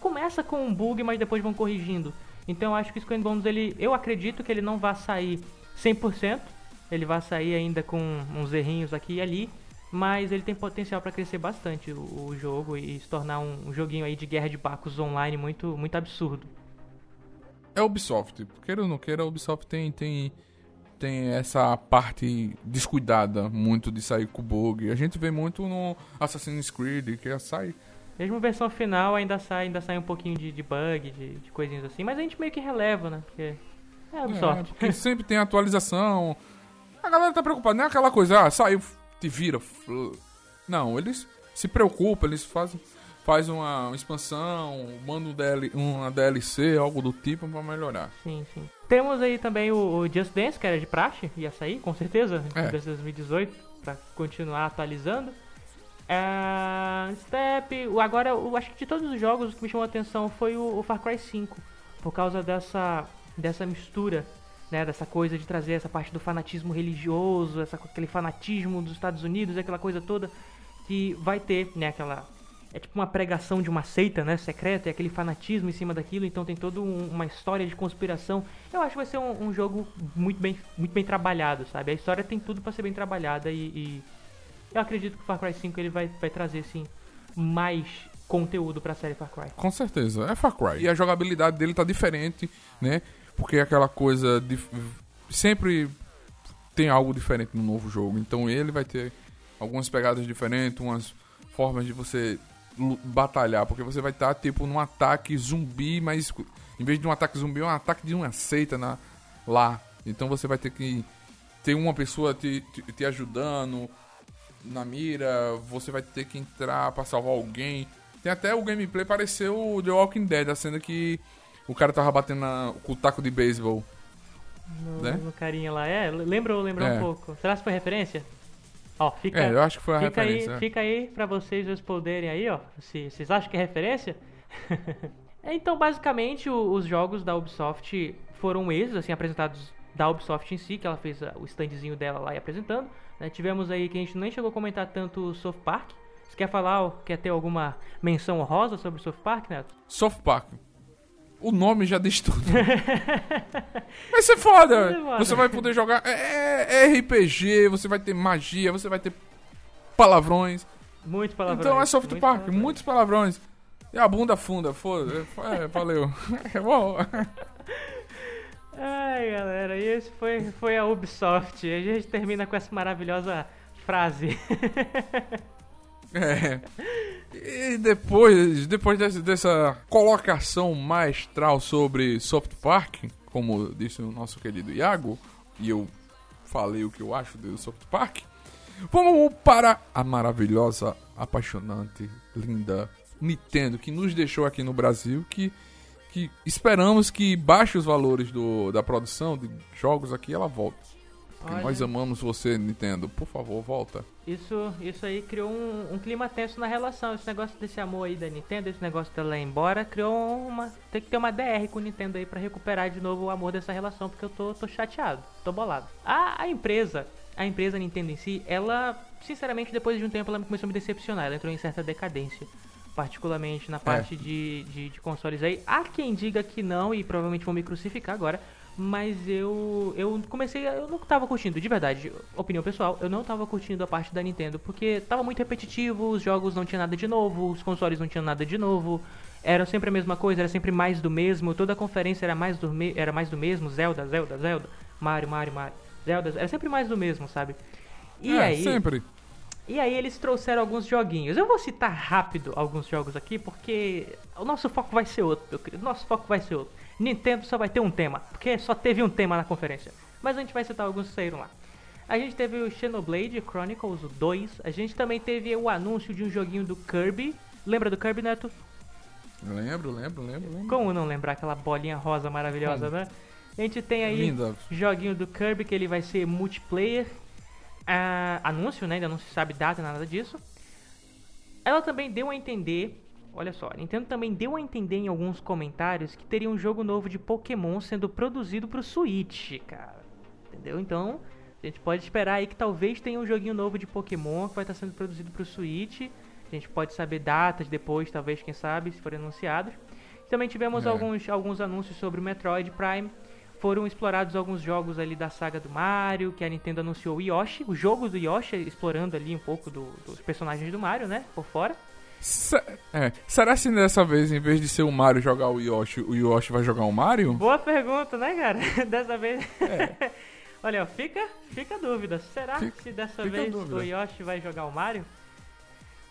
começa com um bug, mas depois vão corrigindo. Então eu acho que o Squid Bones, ele, eu acredito que ele não vai sair 100%, ele vai sair ainda com uns errinhos aqui e ali, mas ele tem potencial para crescer bastante o, o, jogo e se tornar um, um, joguinho aí de guerra de barcos online muito, muito absurdo. É Ubisoft, queira ou não queira, a Ubisoft tem, tem tem essa parte descuidada muito de sair com bug. A gente vê muito no Assassin's Creed, que sai. Mesmo versão final ainda sai, ainda sai um pouquinho de, de bug, de, de, coisinhas assim, mas a gente meio que releva, né? Porque é Ubisoft. É, porque sempre tem atualização. A galera tá preocupada, não é aquela coisa, ah, saiu, te vira. Não, eles se preocupam, eles fazem faz uma, uma expansão, manda um DL, uma DLC, algo do tipo para melhorar. Sim, sim. Temos aí também o, o, Just Dance, que era de praxe, ia sair, com certeza, é. em 2018, para continuar atualizando. Uh, Step, agora, eu acho que de todos os jogos, o que me chamou a atenção foi o, o Far Cry 5, por causa dessa, dessa mistura né, dessa coisa de trazer essa parte do fanatismo religioso, essa, aquele fanatismo dos Estados Unidos, aquela coisa toda que vai ter, né, aquela é tipo uma pregação de uma seita, né, secreta, e aquele fanatismo em cima daquilo, então tem toda um, uma história de conspiração. Eu acho que vai ser um, um, jogo muito bem, muito bem trabalhado, sabe? A história tem tudo para ser bem trabalhada e, e, eu acredito que o Far Cry 5 ele vai, vai trazer, sim, mais conteúdo pra série Far Cry. Com certeza, é Far Cry. E a jogabilidade dele tá diferente, né? Porque é aquela coisa de... Sempre tem algo diferente no novo jogo, então ele vai ter algumas pegadas diferentes, umas formas de você batalhar, porque você vai estar tipo num ataque zumbi, mas em vez de um ataque zumbi, é um ataque de uma seita na, lá. Então você vai ter que ter uma pessoa te, te, te ajudando na mira, você vai ter que entrar para salvar alguém. Tem até o gameplay pareceu o The Walking Dead, a cena que o cara tava batendo na, com o taco de beisebol. No, né? no carinha lá, é, lembrou, lembrou é. um pouco. Será que foi referência? Ó, fica, é, eu acho que foi a fica referência. Aí, é. Fica aí pra vocês responderem aí, ó. Se vocês acham que é referência. então, basicamente, o, os jogos da Ubisoft foram esses, assim, apresentados da Ubisoft em si, que ela fez o standzinho dela lá e apresentando. Né? Tivemos aí que a gente nem chegou a comentar tanto o South Park. Você quer falar, ou quer ter alguma menção honrosa sobre o South Park, Neto? South Park. O nome já diz tudo. vai ser foda. Você vai poder jogar. É, é, RPG, você vai ter magia, você vai ter palavrões. Muitos palavrões. Então é Soft Park, palavrões. muitos palavrões. E a bunda funda, foda. É, valeu. É bom. Ai, galera, e esse foi, foi a Ubisoft. A gente termina com essa maravilhosa frase. É. E depois, depois dessa, colocação maestral sobre Soft Park, como disse o nosso querido Iago, e eu falei o que eu acho do Soft Park, vamos para a maravilhosa, apaixonante, linda Nintendo, que nos deixou aqui no Brasil, que, que esperamos que baixe os valores do, da produção de jogos aqui ela volte. Olha. Nós amamos você, Nintendo. Por favor, volta. Isso, isso aí criou um, um, clima tenso na relação. Esse negócio desse amor aí da Nintendo, esse negócio dela ir embora, criou uma. Tem que ter uma DR com o Nintendo aí para recuperar de novo o amor dessa relação, porque eu tô, tô chateado, tô bolado. A, a empresa, a empresa Nintendo em si, ela, sinceramente, depois de um tempo, ela começou a me decepcionar. Ela entrou em certa decadência. particularmente na parte é. de, de, de, consoles aí. Há quem diga que não, e provavelmente vão me crucificar agora, mas eu eu comecei, eu não tava curtindo, de verdade, opinião pessoal, eu não tava curtindo a parte da Nintendo, porque tava muito repetitivo, os jogos não tinham nada de novo, os consoles não tinham nada de novo, era sempre a mesma coisa, era sempre mais do mesmo, toda a conferência era mais do, me era mais do mesmo, Zelda, Zelda, Zelda, Mario, Mario, Mario, Zelda, era sempre mais do mesmo, sabe? E é, aí, sempre. E aí eles trouxeram alguns joguinhos. Eu vou citar rápido alguns jogos aqui, porque o nosso foco vai ser outro, meu querido. Nosso foco vai ser outro. Nintendo só vai ter um tema, porque só teve um tema na conferência. Mas a gente vai citar alguns que saíram lá. A gente teve o Xenoblade Chronicles 2. A gente também teve o anúncio de um joguinho do Kirby. Lembra do Kirby, Neto? Lembro, lembro, lembro, lembro. Como não lembrar aquela bolinha rosa maravilhosa, né? A gente tem aí Linda. joguinho do Kirby que ele vai ser multiplayer. Uh, anúncio, né? Ainda não se sabe data, nada disso. Ela também deu a entender, olha só, a Nintendo também deu a entender em alguns comentários que teria um jogo novo de Pokémon sendo produzido pro Switch, cara. Entendeu? Então, a gente pode esperar aí que talvez tenha um joguinho novo de Pokémon que vai estar sendo produzido pro Switch. A gente pode saber datas depois, talvez, quem sabe, se forem anunciados. Também tivemos é. alguns, alguns anúncios sobre o Metroid Prime. Foram explorados alguns jogos ali da saga do Mario, que a Nintendo anunciou o Yoshi, os jogos do Yoshi, explorando ali um pouco do, dos personagens do Mario, né? Por fora. Se, é, será que dessa vez, em vez de ser o Mario jogar o Yoshi, o Yoshi vai jogar o Mario? Boa pergunta, né, cara? dessa vez. É. Olha, fica, fica a dúvida. Será fica, que dessa vez o Yoshi vai jogar o Mario?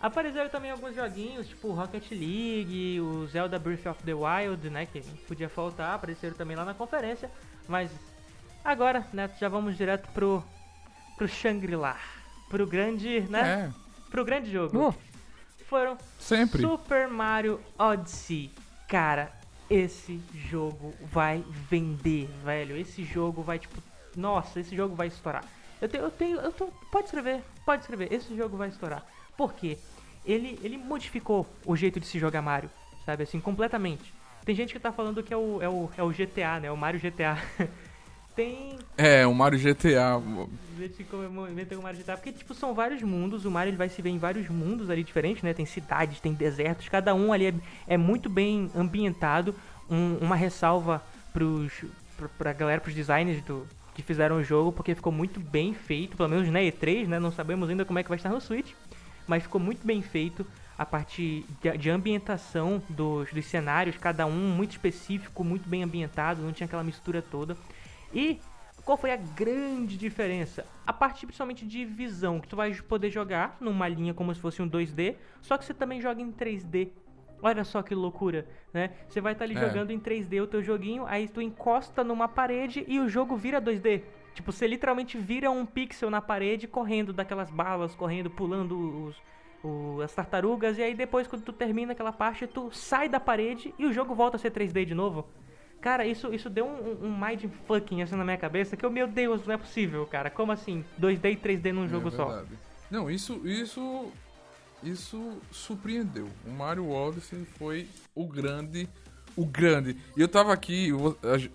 Apareceram também alguns joguinhos, tipo Rocket League, o Zelda Breath of the Wild, né, que podia faltar, apareceram também lá na conferência, mas agora, né, já vamos direto pro pro Shangri-La, pro grande, né? É. Pro grande jogo. Uh, Foram sempre Super Mario Odyssey. Cara, esse jogo vai vender, velho. Esse jogo vai tipo, nossa, esse jogo vai estourar. Eu tenho, eu tenho, eu tô, pode escrever, pode escrever. Esse jogo vai estourar. Por quê? Ele, ele modificou o jeito de se jogar Mario, sabe? Assim, completamente. Tem gente que tá falando que é o, é o, é o GTA, né? O Mario GTA. Tem. É, o Mario GTA. Inventou o Mario GTA. Porque, tipo, são vários mundos. O Mario ele vai se ver em vários mundos ali diferentes, né? Tem cidades, tem desertos. Cada um ali é, é muito bem ambientado. Um, uma ressalva pros, pra, pra galera, pros designers do, que fizeram o jogo, porque ficou muito bem feito. Pelo menos na E3, né? Não sabemos ainda como é que vai estar no Switch mas ficou muito bem feito a parte de, de ambientação dos, dos cenários, cada um muito específico, muito bem ambientado, não tinha aquela mistura toda. E qual foi a grande diferença? A parte principalmente de visão, que tu vai poder jogar numa linha como se fosse um 2D, só que você também joga em 3D. Olha só que loucura, né? Você vai estar tá ali é. jogando em 3D o teu joguinho, aí tu encosta numa parede e o jogo vira 2D. Tipo, você literalmente vira um pixel na parede correndo daquelas balas, correndo, pulando os, os, as tartarugas. E aí depois, quando tu termina aquela parte, tu sai da parede e o jogo volta a ser 3D de novo. Cara, isso, isso deu um, um mind fucking assim na minha cabeça que eu, meu Deus, não é possível, cara. Como assim? 2D e 3D num é jogo só? Não, isso, isso, isso surpreendeu. O Mario Odyssey foi o grande o grande. E eu tava aqui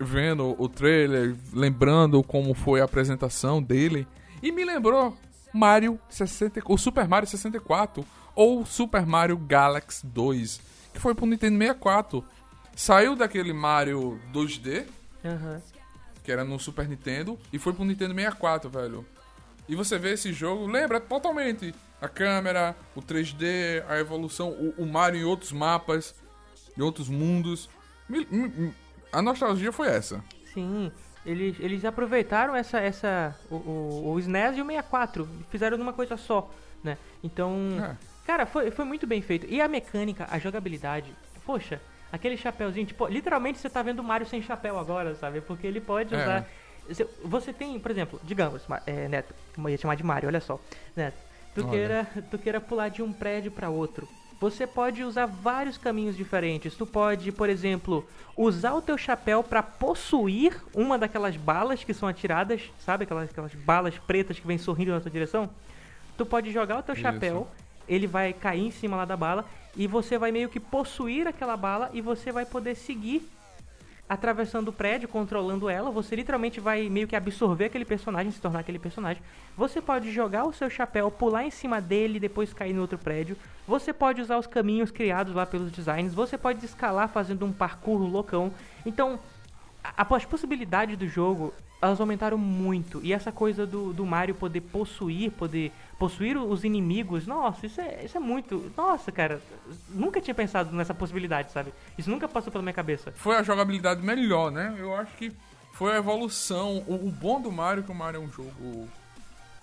vendo o trailer, lembrando como foi a apresentação dele, e me lembrou Mario 60, o Super Mario 64 ou Super Mario Galaxy 2, que foi pro Nintendo 64. Saiu daquele Mario 2D, uhum. que era no Super Nintendo, e foi pro Nintendo 64, velho. E você vê esse jogo, lembra totalmente a câmera, o 3D, a evolução, o, o Mario em outros mapas, em outros mundos. A nostalgia foi essa. Sim, eles, eles aproveitaram essa, essa o, o, o SNES e o 64, fizeram numa coisa só, né? Então, é. cara, foi, foi muito bem feito. E a mecânica, a jogabilidade, poxa, aquele chapéuzinho, tipo, literalmente você tá vendo o Mario sem chapéu agora, sabe? Porque ele pode é. usar... Você tem, por exemplo, digamos, é, Neto, eu ia chamar de Mario, olha só, Neto, tu queira, tu queira pular de um prédio para outro você pode usar vários caminhos diferentes. Tu pode, por exemplo, usar o teu chapéu para possuir uma daquelas balas que são atiradas, sabe? Aquelas, aquelas balas pretas que vêm sorrindo na tua direção. Tu pode jogar o teu Isso. chapéu, ele vai cair em cima lá da bala e você vai meio que possuir aquela bala e você vai poder seguir atravessando o prédio, controlando ela. Você literalmente vai meio que absorver aquele personagem, se tornar aquele personagem. Você pode jogar o seu chapéu, pular em cima dele e depois cair no outro prédio. Você pode usar os caminhos criados lá pelos designs. Você pode escalar fazendo um parkour loucão. Então, as possibilidades do jogo elas aumentaram muito. E essa coisa do, do Mario poder possuir, poder possuir os inimigos, nossa, isso é, isso é muito. Nossa, cara, nunca tinha pensado nessa possibilidade, sabe? Isso nunca passou pela minha cabeça. Foi a jogabilidade melhor, né? Eu acho que foi a evolução. O, o bom do Mario, que o Mario é um jogo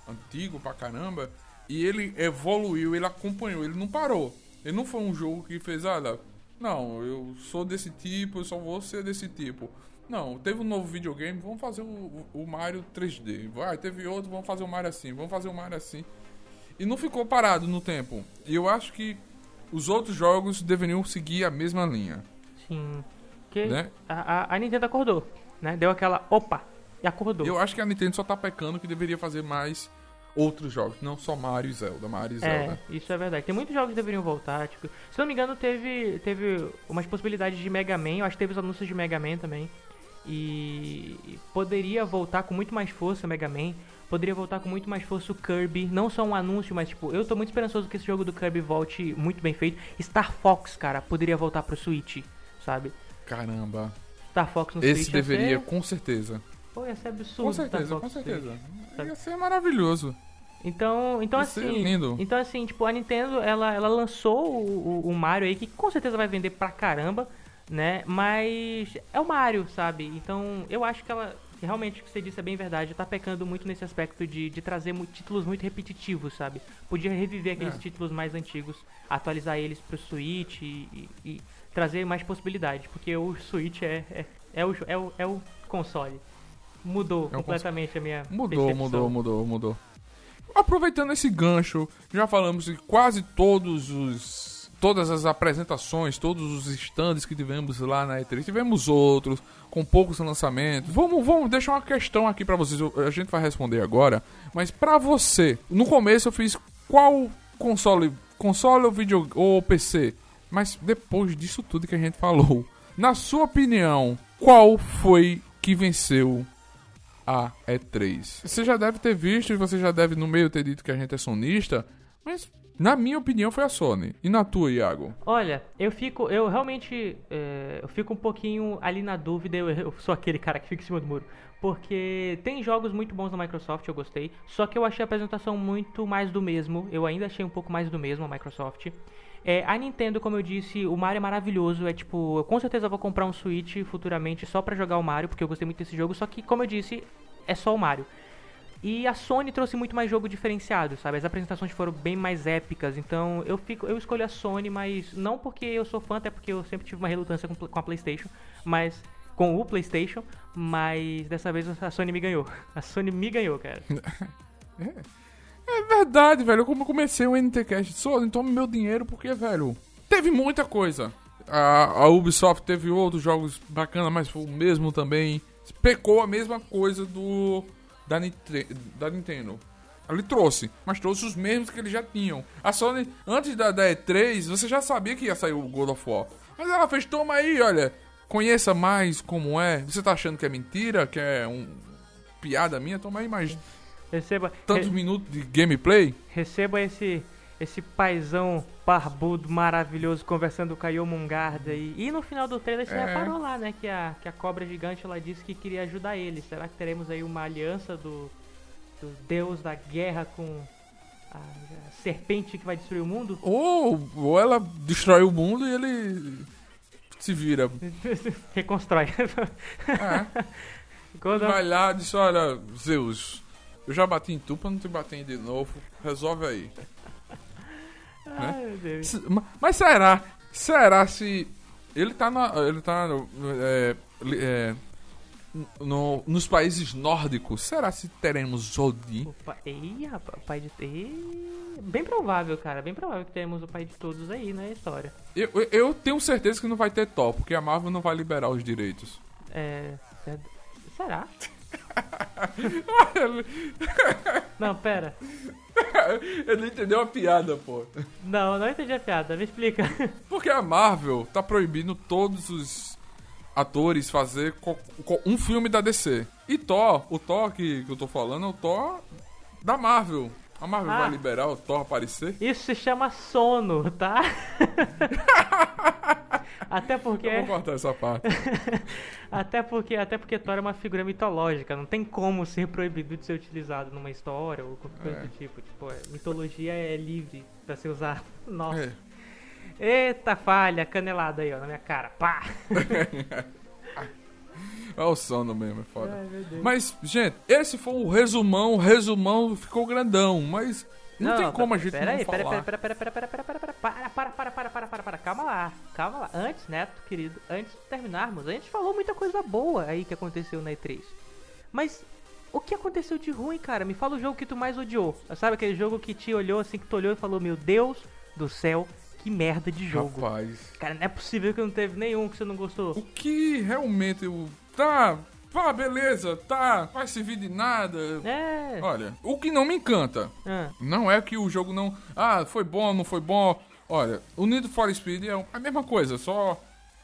antigo pra caramba, e ele evoluiu, ele acompanhou, ele não parou. Ele não foi um jogo que fez, olha, não, eu sou desse tipo, eu só vou ser desse tipo. Não, teve um novo videogame, vamos fazer o, o Mario 3D. Vai, teve outro, vamos fazer o Mario assim, vamos fazer o Mario assim. E não ficou parado no tempo. E eu acho que os outros jogos deveriam seguir a mesma linha. Sim. Que né? a, a, Nintendo acordou, né? Deu aquela opa e acordou. Eu acho que a Nintendo só tá pecando que deveria fazer mais outros jogos, não só Mario e Zelda, Mario e é, Zelda. É, isso é verdade. Tem muitos jogos que deveriam voltar, tipo, se não me engano, teve teve umas possibilidades de Mega Man, eu acho que teve os anúncios de Mega Man também. E poderia voltar com muito mais força Mega Man. Poderia voltar com muito mais força o Kirby. Não só um anúncio, mas tipo, eu tô muito esperançoso que esse jogo do Kirby volte muito bem feito. Star Fox, cara, poderia voltar pro Switch, sabe? Caramba. Star Fox no esse Switch. Esse deveria, ser... com certeza. Pô, ia ser absurdo. Com certeza, com certeza. Switch, ia ser maravilhoso. Então, então assim, lindo. então assim, tipo, a Nintendo, ela, ela lançou o, o, o Mario aí que com certeza vai vender pra caramba né? Mas é o Mario, sabe? Então eu acho que ela realmente o que você disse é bem verdade, tá pecando muito nesse aspecto de, de trazer títulos muito repetitivos, sabe? Podia reviver aqueles é. títulos mais antigos, atualizar eles pro Switch e, e, e trazer mais possibilidades, porque o Switch é, é, é, o, é, o, é o console. Mudou é completamente a minha Mudou, percepção. mudou, mudou, mudou. Aproveitando esse gancho, já falamos de quase todos os todas as apresentações, todos os stands que tivemos lá na E3. Tivemos outros, com poucos lançamentos. Vamos, vamos deixar uma questão aqui para vocês. A gente vai responder agora. Mas para você, no começo eu fiz qual console, console ou vídeo ou PC? Mas depois disso tudo que a gente falou, na sua opinião, qual foi que venceu a E3? Você já deve ter visto você já deve no meio ter dito que a gente é sonista, mas na minha opinião, foi a Sony. E na tua, Iago? Olha, eu fico. Eu realmente. É, eu fico um pouquinho ali na dúvida. Eu, eu, sou aquele cara que fica em cima do muro. Porque tem jogos muito bons da Microsoft, eu gostei. Só que eu achei a apresentação muito mais do mesmo. Eu ainda achei um pouco mais do mesmo a Microsoft. É, a Nintendo, como eu disse, o Mario é maravilhoso. É tipo, eu com certeza vou comprar um Switch futuramente só para jogar o Mario, porque eu gostei muito desse jogo. Só que, como eu disse, é só o Mario. E a Sony trouxe muito mais jogo diferenciado, sabe? As apresentações foram bem mais épicas, então eu fico, eu escolho a Sony, mas não porque eu sou fã, até porque eu sempre tive uma relutância com, com a PlayStation, mas com o PlayStation, mas dessa vez a Sony me ganhou. A Sony me ganhou, cara. É, é verdade, velho. Como eu comecei o NTCast, Sony, tome meu dinheiro porque, velho, teve muita coisa. A, a Ubisoft teve outros jogos bacanas, mas foi o mesmo também. Pecou a mesma coisa do da, da Nintendo. Ele trouxe, mas trouxe os mesmos que eles já tinham. A Sony, antes da, da E3, você já sabia que ia sair o God of War. Mas ela fez, toma aí, olha, conheça mais como é. Você tá achando que é mentira, que é um piada minha? Toma aí mais Receba, tantos re... minutos de gameplay. Receba esse esse paizão barbudo maravilhoso conversando com a Yomungarda e, e no final do trailer você é. reparou lá, né, que a, que a cobra gigante ela disse que queria ajudar ele. Será que teremos aí uma aliança do, do deus da guerra com a, a serpente que vai destruir o mundo? Ou, ou ela destrói o mundo e ele se vira. Reconstrói. É. Quando... Vai lá e diz, olha, Zeus, eu já bati em tu pra não te bater de novo, resolve aí. Né? Ai, Mas será? Será se ele tá na, ele tá no, é, é, no, nos países nórdicos? Será se teremos Odin? Opa, ei, rapaz, pai de ei, bem provável, cara, bem provável que teremos o pai de todos aí na história. Eu, eu tenho certeza que não vai ter Thor, porque a Marvel não vai liberar os direitos. É, é será? não, pera. Ele não entendeu a piada, pô. Não, não entendi a piada. Me explica. Porque a Marvel tá proibindo todos os atores fazer um filme da DC. E Thor, o Thor que, que eu tô falando é o Thor da Marvel. A Marvel ah, vai liberar o Thor aparecer? Isso se chama sono, tá? até porque. Eu vou cortar essa parte. até porque, até porque Thor é uma figura mitológica, não tem como ser proibido de ser utilizado numa história ou qualquer coisa é. do tipo. Tipo, é, mitologia é livre pra ser usado. Nossa. É. Eita falha, canelada aí, ó, na minha cara. Pá! É o sono mesmo, é foda. Ai, mas, gente, esse foi o resumão. O resumão ficou grandão, mas não, não tem como a gente pera não aí, falar. Pera, pera, pera, pera, pera, pera, pera, para, para, para, para, para, para, para, calma lá, calma lá. Antes, Neto, querido, antes de terminarmos, a gente falou muita coisa boa aí que aconteceu na E3. Mas o que aconteceu de ruim, cara? Me fala o jogo que tu mais odiou. Sabe aquele jogo que te olhou assim, que tu olhou e falou, meu Deus do céu, que merda de jogo. Rapaz. Cara, não é possível que não teve nenhum que você não gostou. O que realmente eu tá, pá, beleza, tá, vai servir de nada. É. Olha, o que não me encanta é. não é que o jogo não. Ah, foi bom, não foi bom. Olha, o Need for Speed é a mesma coisa, só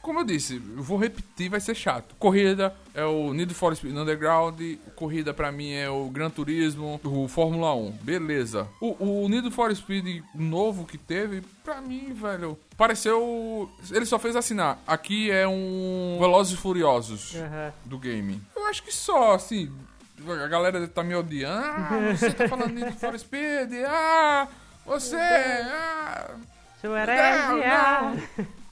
como eu disse, eu vou repetir, vai ser chato. Corrida é o Need for Speed Underground, corrida para mim é o Gran Turismo, o Fórmula 1. Beleza. O, o Need for Speed novo que teve, pra mim, velho, pareceu. Ele só fez assinar. Aqui é um Velozes e Furiosos uhum. do game. Eu acho que só, assim. A galera tá me odiando. Ah, você tá falando Need for Speed. Ah, você. Ah. Seu herege. Ah.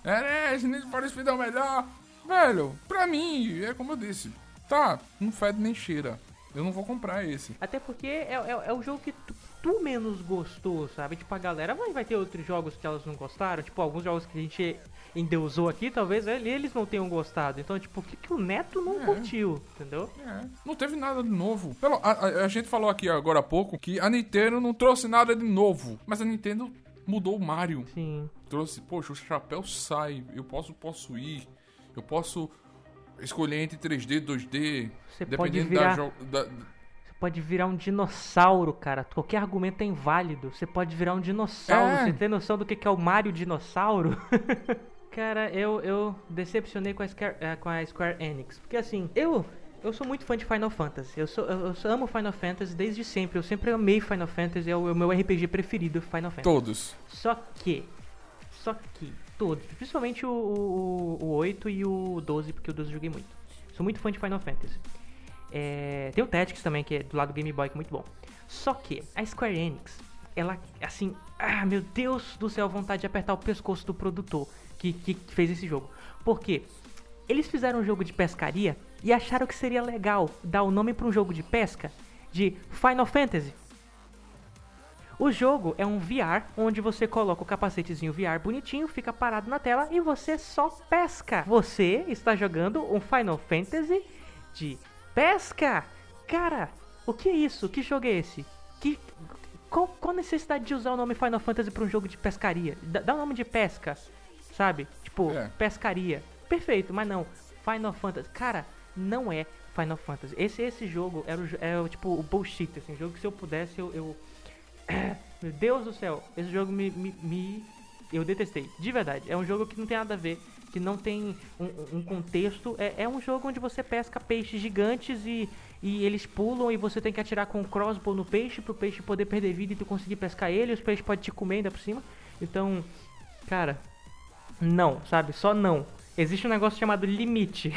Herege, Need for Speed é o melhor. Velho, pra mim, é como eu disse. Tá, não fede nem cheira. Eu não vou comprar esse. Até porque é, é, é o jogo que tu, tu, menos gostou, sabe? Tipo, a galera vai, vai ter outros jogos que elas não gostaram. Tipo, alguns jogos que a gente endeusou aqui, talvez eles não tenham gostado. Então, tipo, o que, que o Neto não é. curtiu, entendeu? É. Não teve nada de novo. Pelo, a, a, a, gente falou aqui agora há pouco que a Nintendo não trouxe nada de novo. Mas a Nintendo mudou o Mario. Sim. Trouxe, poxa, o chapéu sai, eu posso possuir, eu posso escolher entre 3D e 2D, Você dependendo virar... da, da Você pode virar um dinossauro, cara. Qualquer argumento é inválido. Você pode virar um dinossauro. É. Você tem noção do que é o Mario dinossauro? cara, eu, eu decepcionei com a, Square, eh, com a Square Enix. Porque assim, eu eu sou muito fã de Final Fantasy. Eu, sou, eu, eu amo Final Fantasy desde sempre. Eu sempre amei Final Fantasy. É o, é o meu RPG preferido, Final Fantasy. Todos. Só que. Só que. Todos. Principalmente o, o, o 8 e o 12, porque o 12 eu joguei muito. Sou muito fã de Final Fantasy. É, tem o Tactics também, que é do lado do Game Boy, que é muito bom. Só que a Square Enix, ela, assim, ah, meu Deus do céu, vontade de apertar o pescoço do produtor que, que fez esse jogo. Por quê? Eles fizeram um jogo de pescaria e acharam que seria legal dar o nome para um jogo de pesca de Final Fantasy. O jogo é um VR onde você coloca o capacetezinho VR bonitinho, fica parado na tela e você só pesca. Você está jogando um Final Fantasy de pesca. Cara, o que é isso? Que jogo é esse? Que qual, qual a necessidade de usar o nome Final Fantasy para um jogo de pescaria? Dá, dá o um nome de pesca, sabe? Tipo, é. pescaria. Perfeito, mas não. Final Fantasy. Cara, não é Final Fantasy. Esse, esse jogo era o, é o tipo o bullshit, assim, jogo que se eu pudesse eu. eu... meu Deus do céu, esse jogo me, me, me, Eu detestei, de verdade. É um jogo que não tem nada a ver, que não tem um, um contexto. É, é um jogo onde você pesca peixes gigantes e, e eles pulam e você tem que atirar com um crossbow no peixe pro peixe poder perder vida e tu conseguir pescar ele. Os peixes podem te comer ainda por cima. Então, cara, não, sabe? Só não. Existe um negócio chamado limite.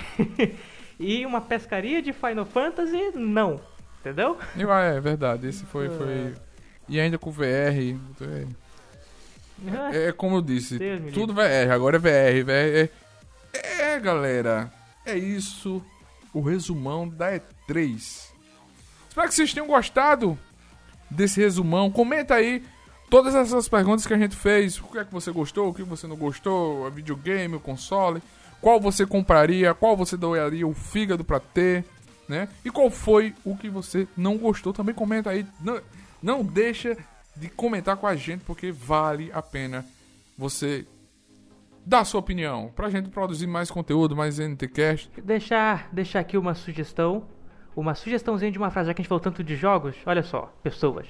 e uma pescaria de Final Fantasy, não. Entendeu? Ah, é verdade. Esse foi. foi... E ainda com VR. É, é como eu disse, Deus tudo VR, agora é VR. VR é, é, galera. É isso. O resumão da E3. Espero que vocês tenham gostado desse resumão. Comenta aí todas essas perguntas que a gente fez. O que é que você gostou, o que você não gostou, a videogame, o console, qual você compraria, qual você doaria o fígado para ter, né? E qual foi o que você não gostou? Também comenta aí. Não, não deixa de comentar com a gente porque vale a pena você dar sua opinião pra gente produzir mais conteúdo, mais NTcast. Deixar, deixar aqui uma sugestão, uma sugestãozinha de uma frase já que a gente falou tanto de jogos. Olha só, pessoas.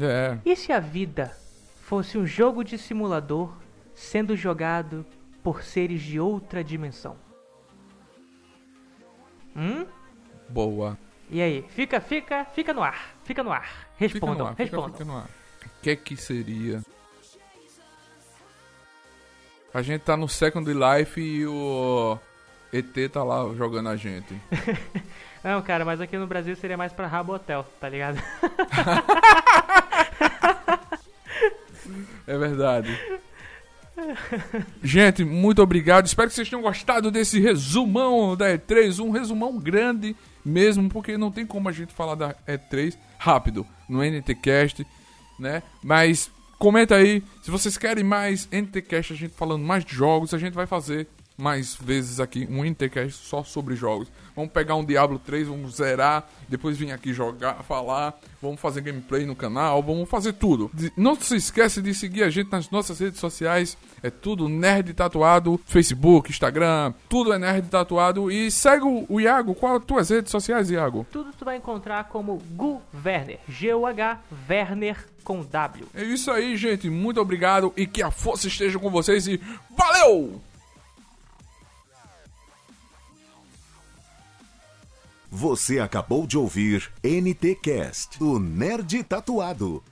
É. E se a vida fosse um jogo de simulador sendo jogado por seres de outra dimensão? Hum? Boa. E aí? Fica, fica, fica no ar. Fica no ar. Respondam, fica no ar, respondam. O que é que seria? A gente tá no Second Life e o ET tá lá jogando a gente. Não, cara, mas aqui no Brasil seria mais pra Rabo Hotel, tá ligado? é verdade. Gente, muito obrigado. Espero que vocês tenham gostado desse resumão da E3. Um resumão grande mesmo, porque não tem como a gente falar da E3 rápido no NTCast, né? Mas comenta aí se vocês querem mais NTCast, a gente falando mais de jogos, a gente vai fazer mais vezes aqui um Intercast só sobre jogos. Vamos pegar um Diablo 3, vamos zerar, depois vir aqui jogar, falar, vamos fazer gameplay no canal, vamos fazer tudo. Não se esquece de seguir a gente nas nossas redes sociais, é tudo Nerd Tatuado, Facebook, Instagram, tudo é Nerd Tatuado. E segue o Iago, qual as tuas redes sociais, Iago? Tudo tu vai encontrar como Gu Werner, G-U-H Werner com W. É isso aí, gente, muito obrigado e que a força esteja com vocês e valeu! Você acabou de ouvir NT Cast, o Nerd Tatuado.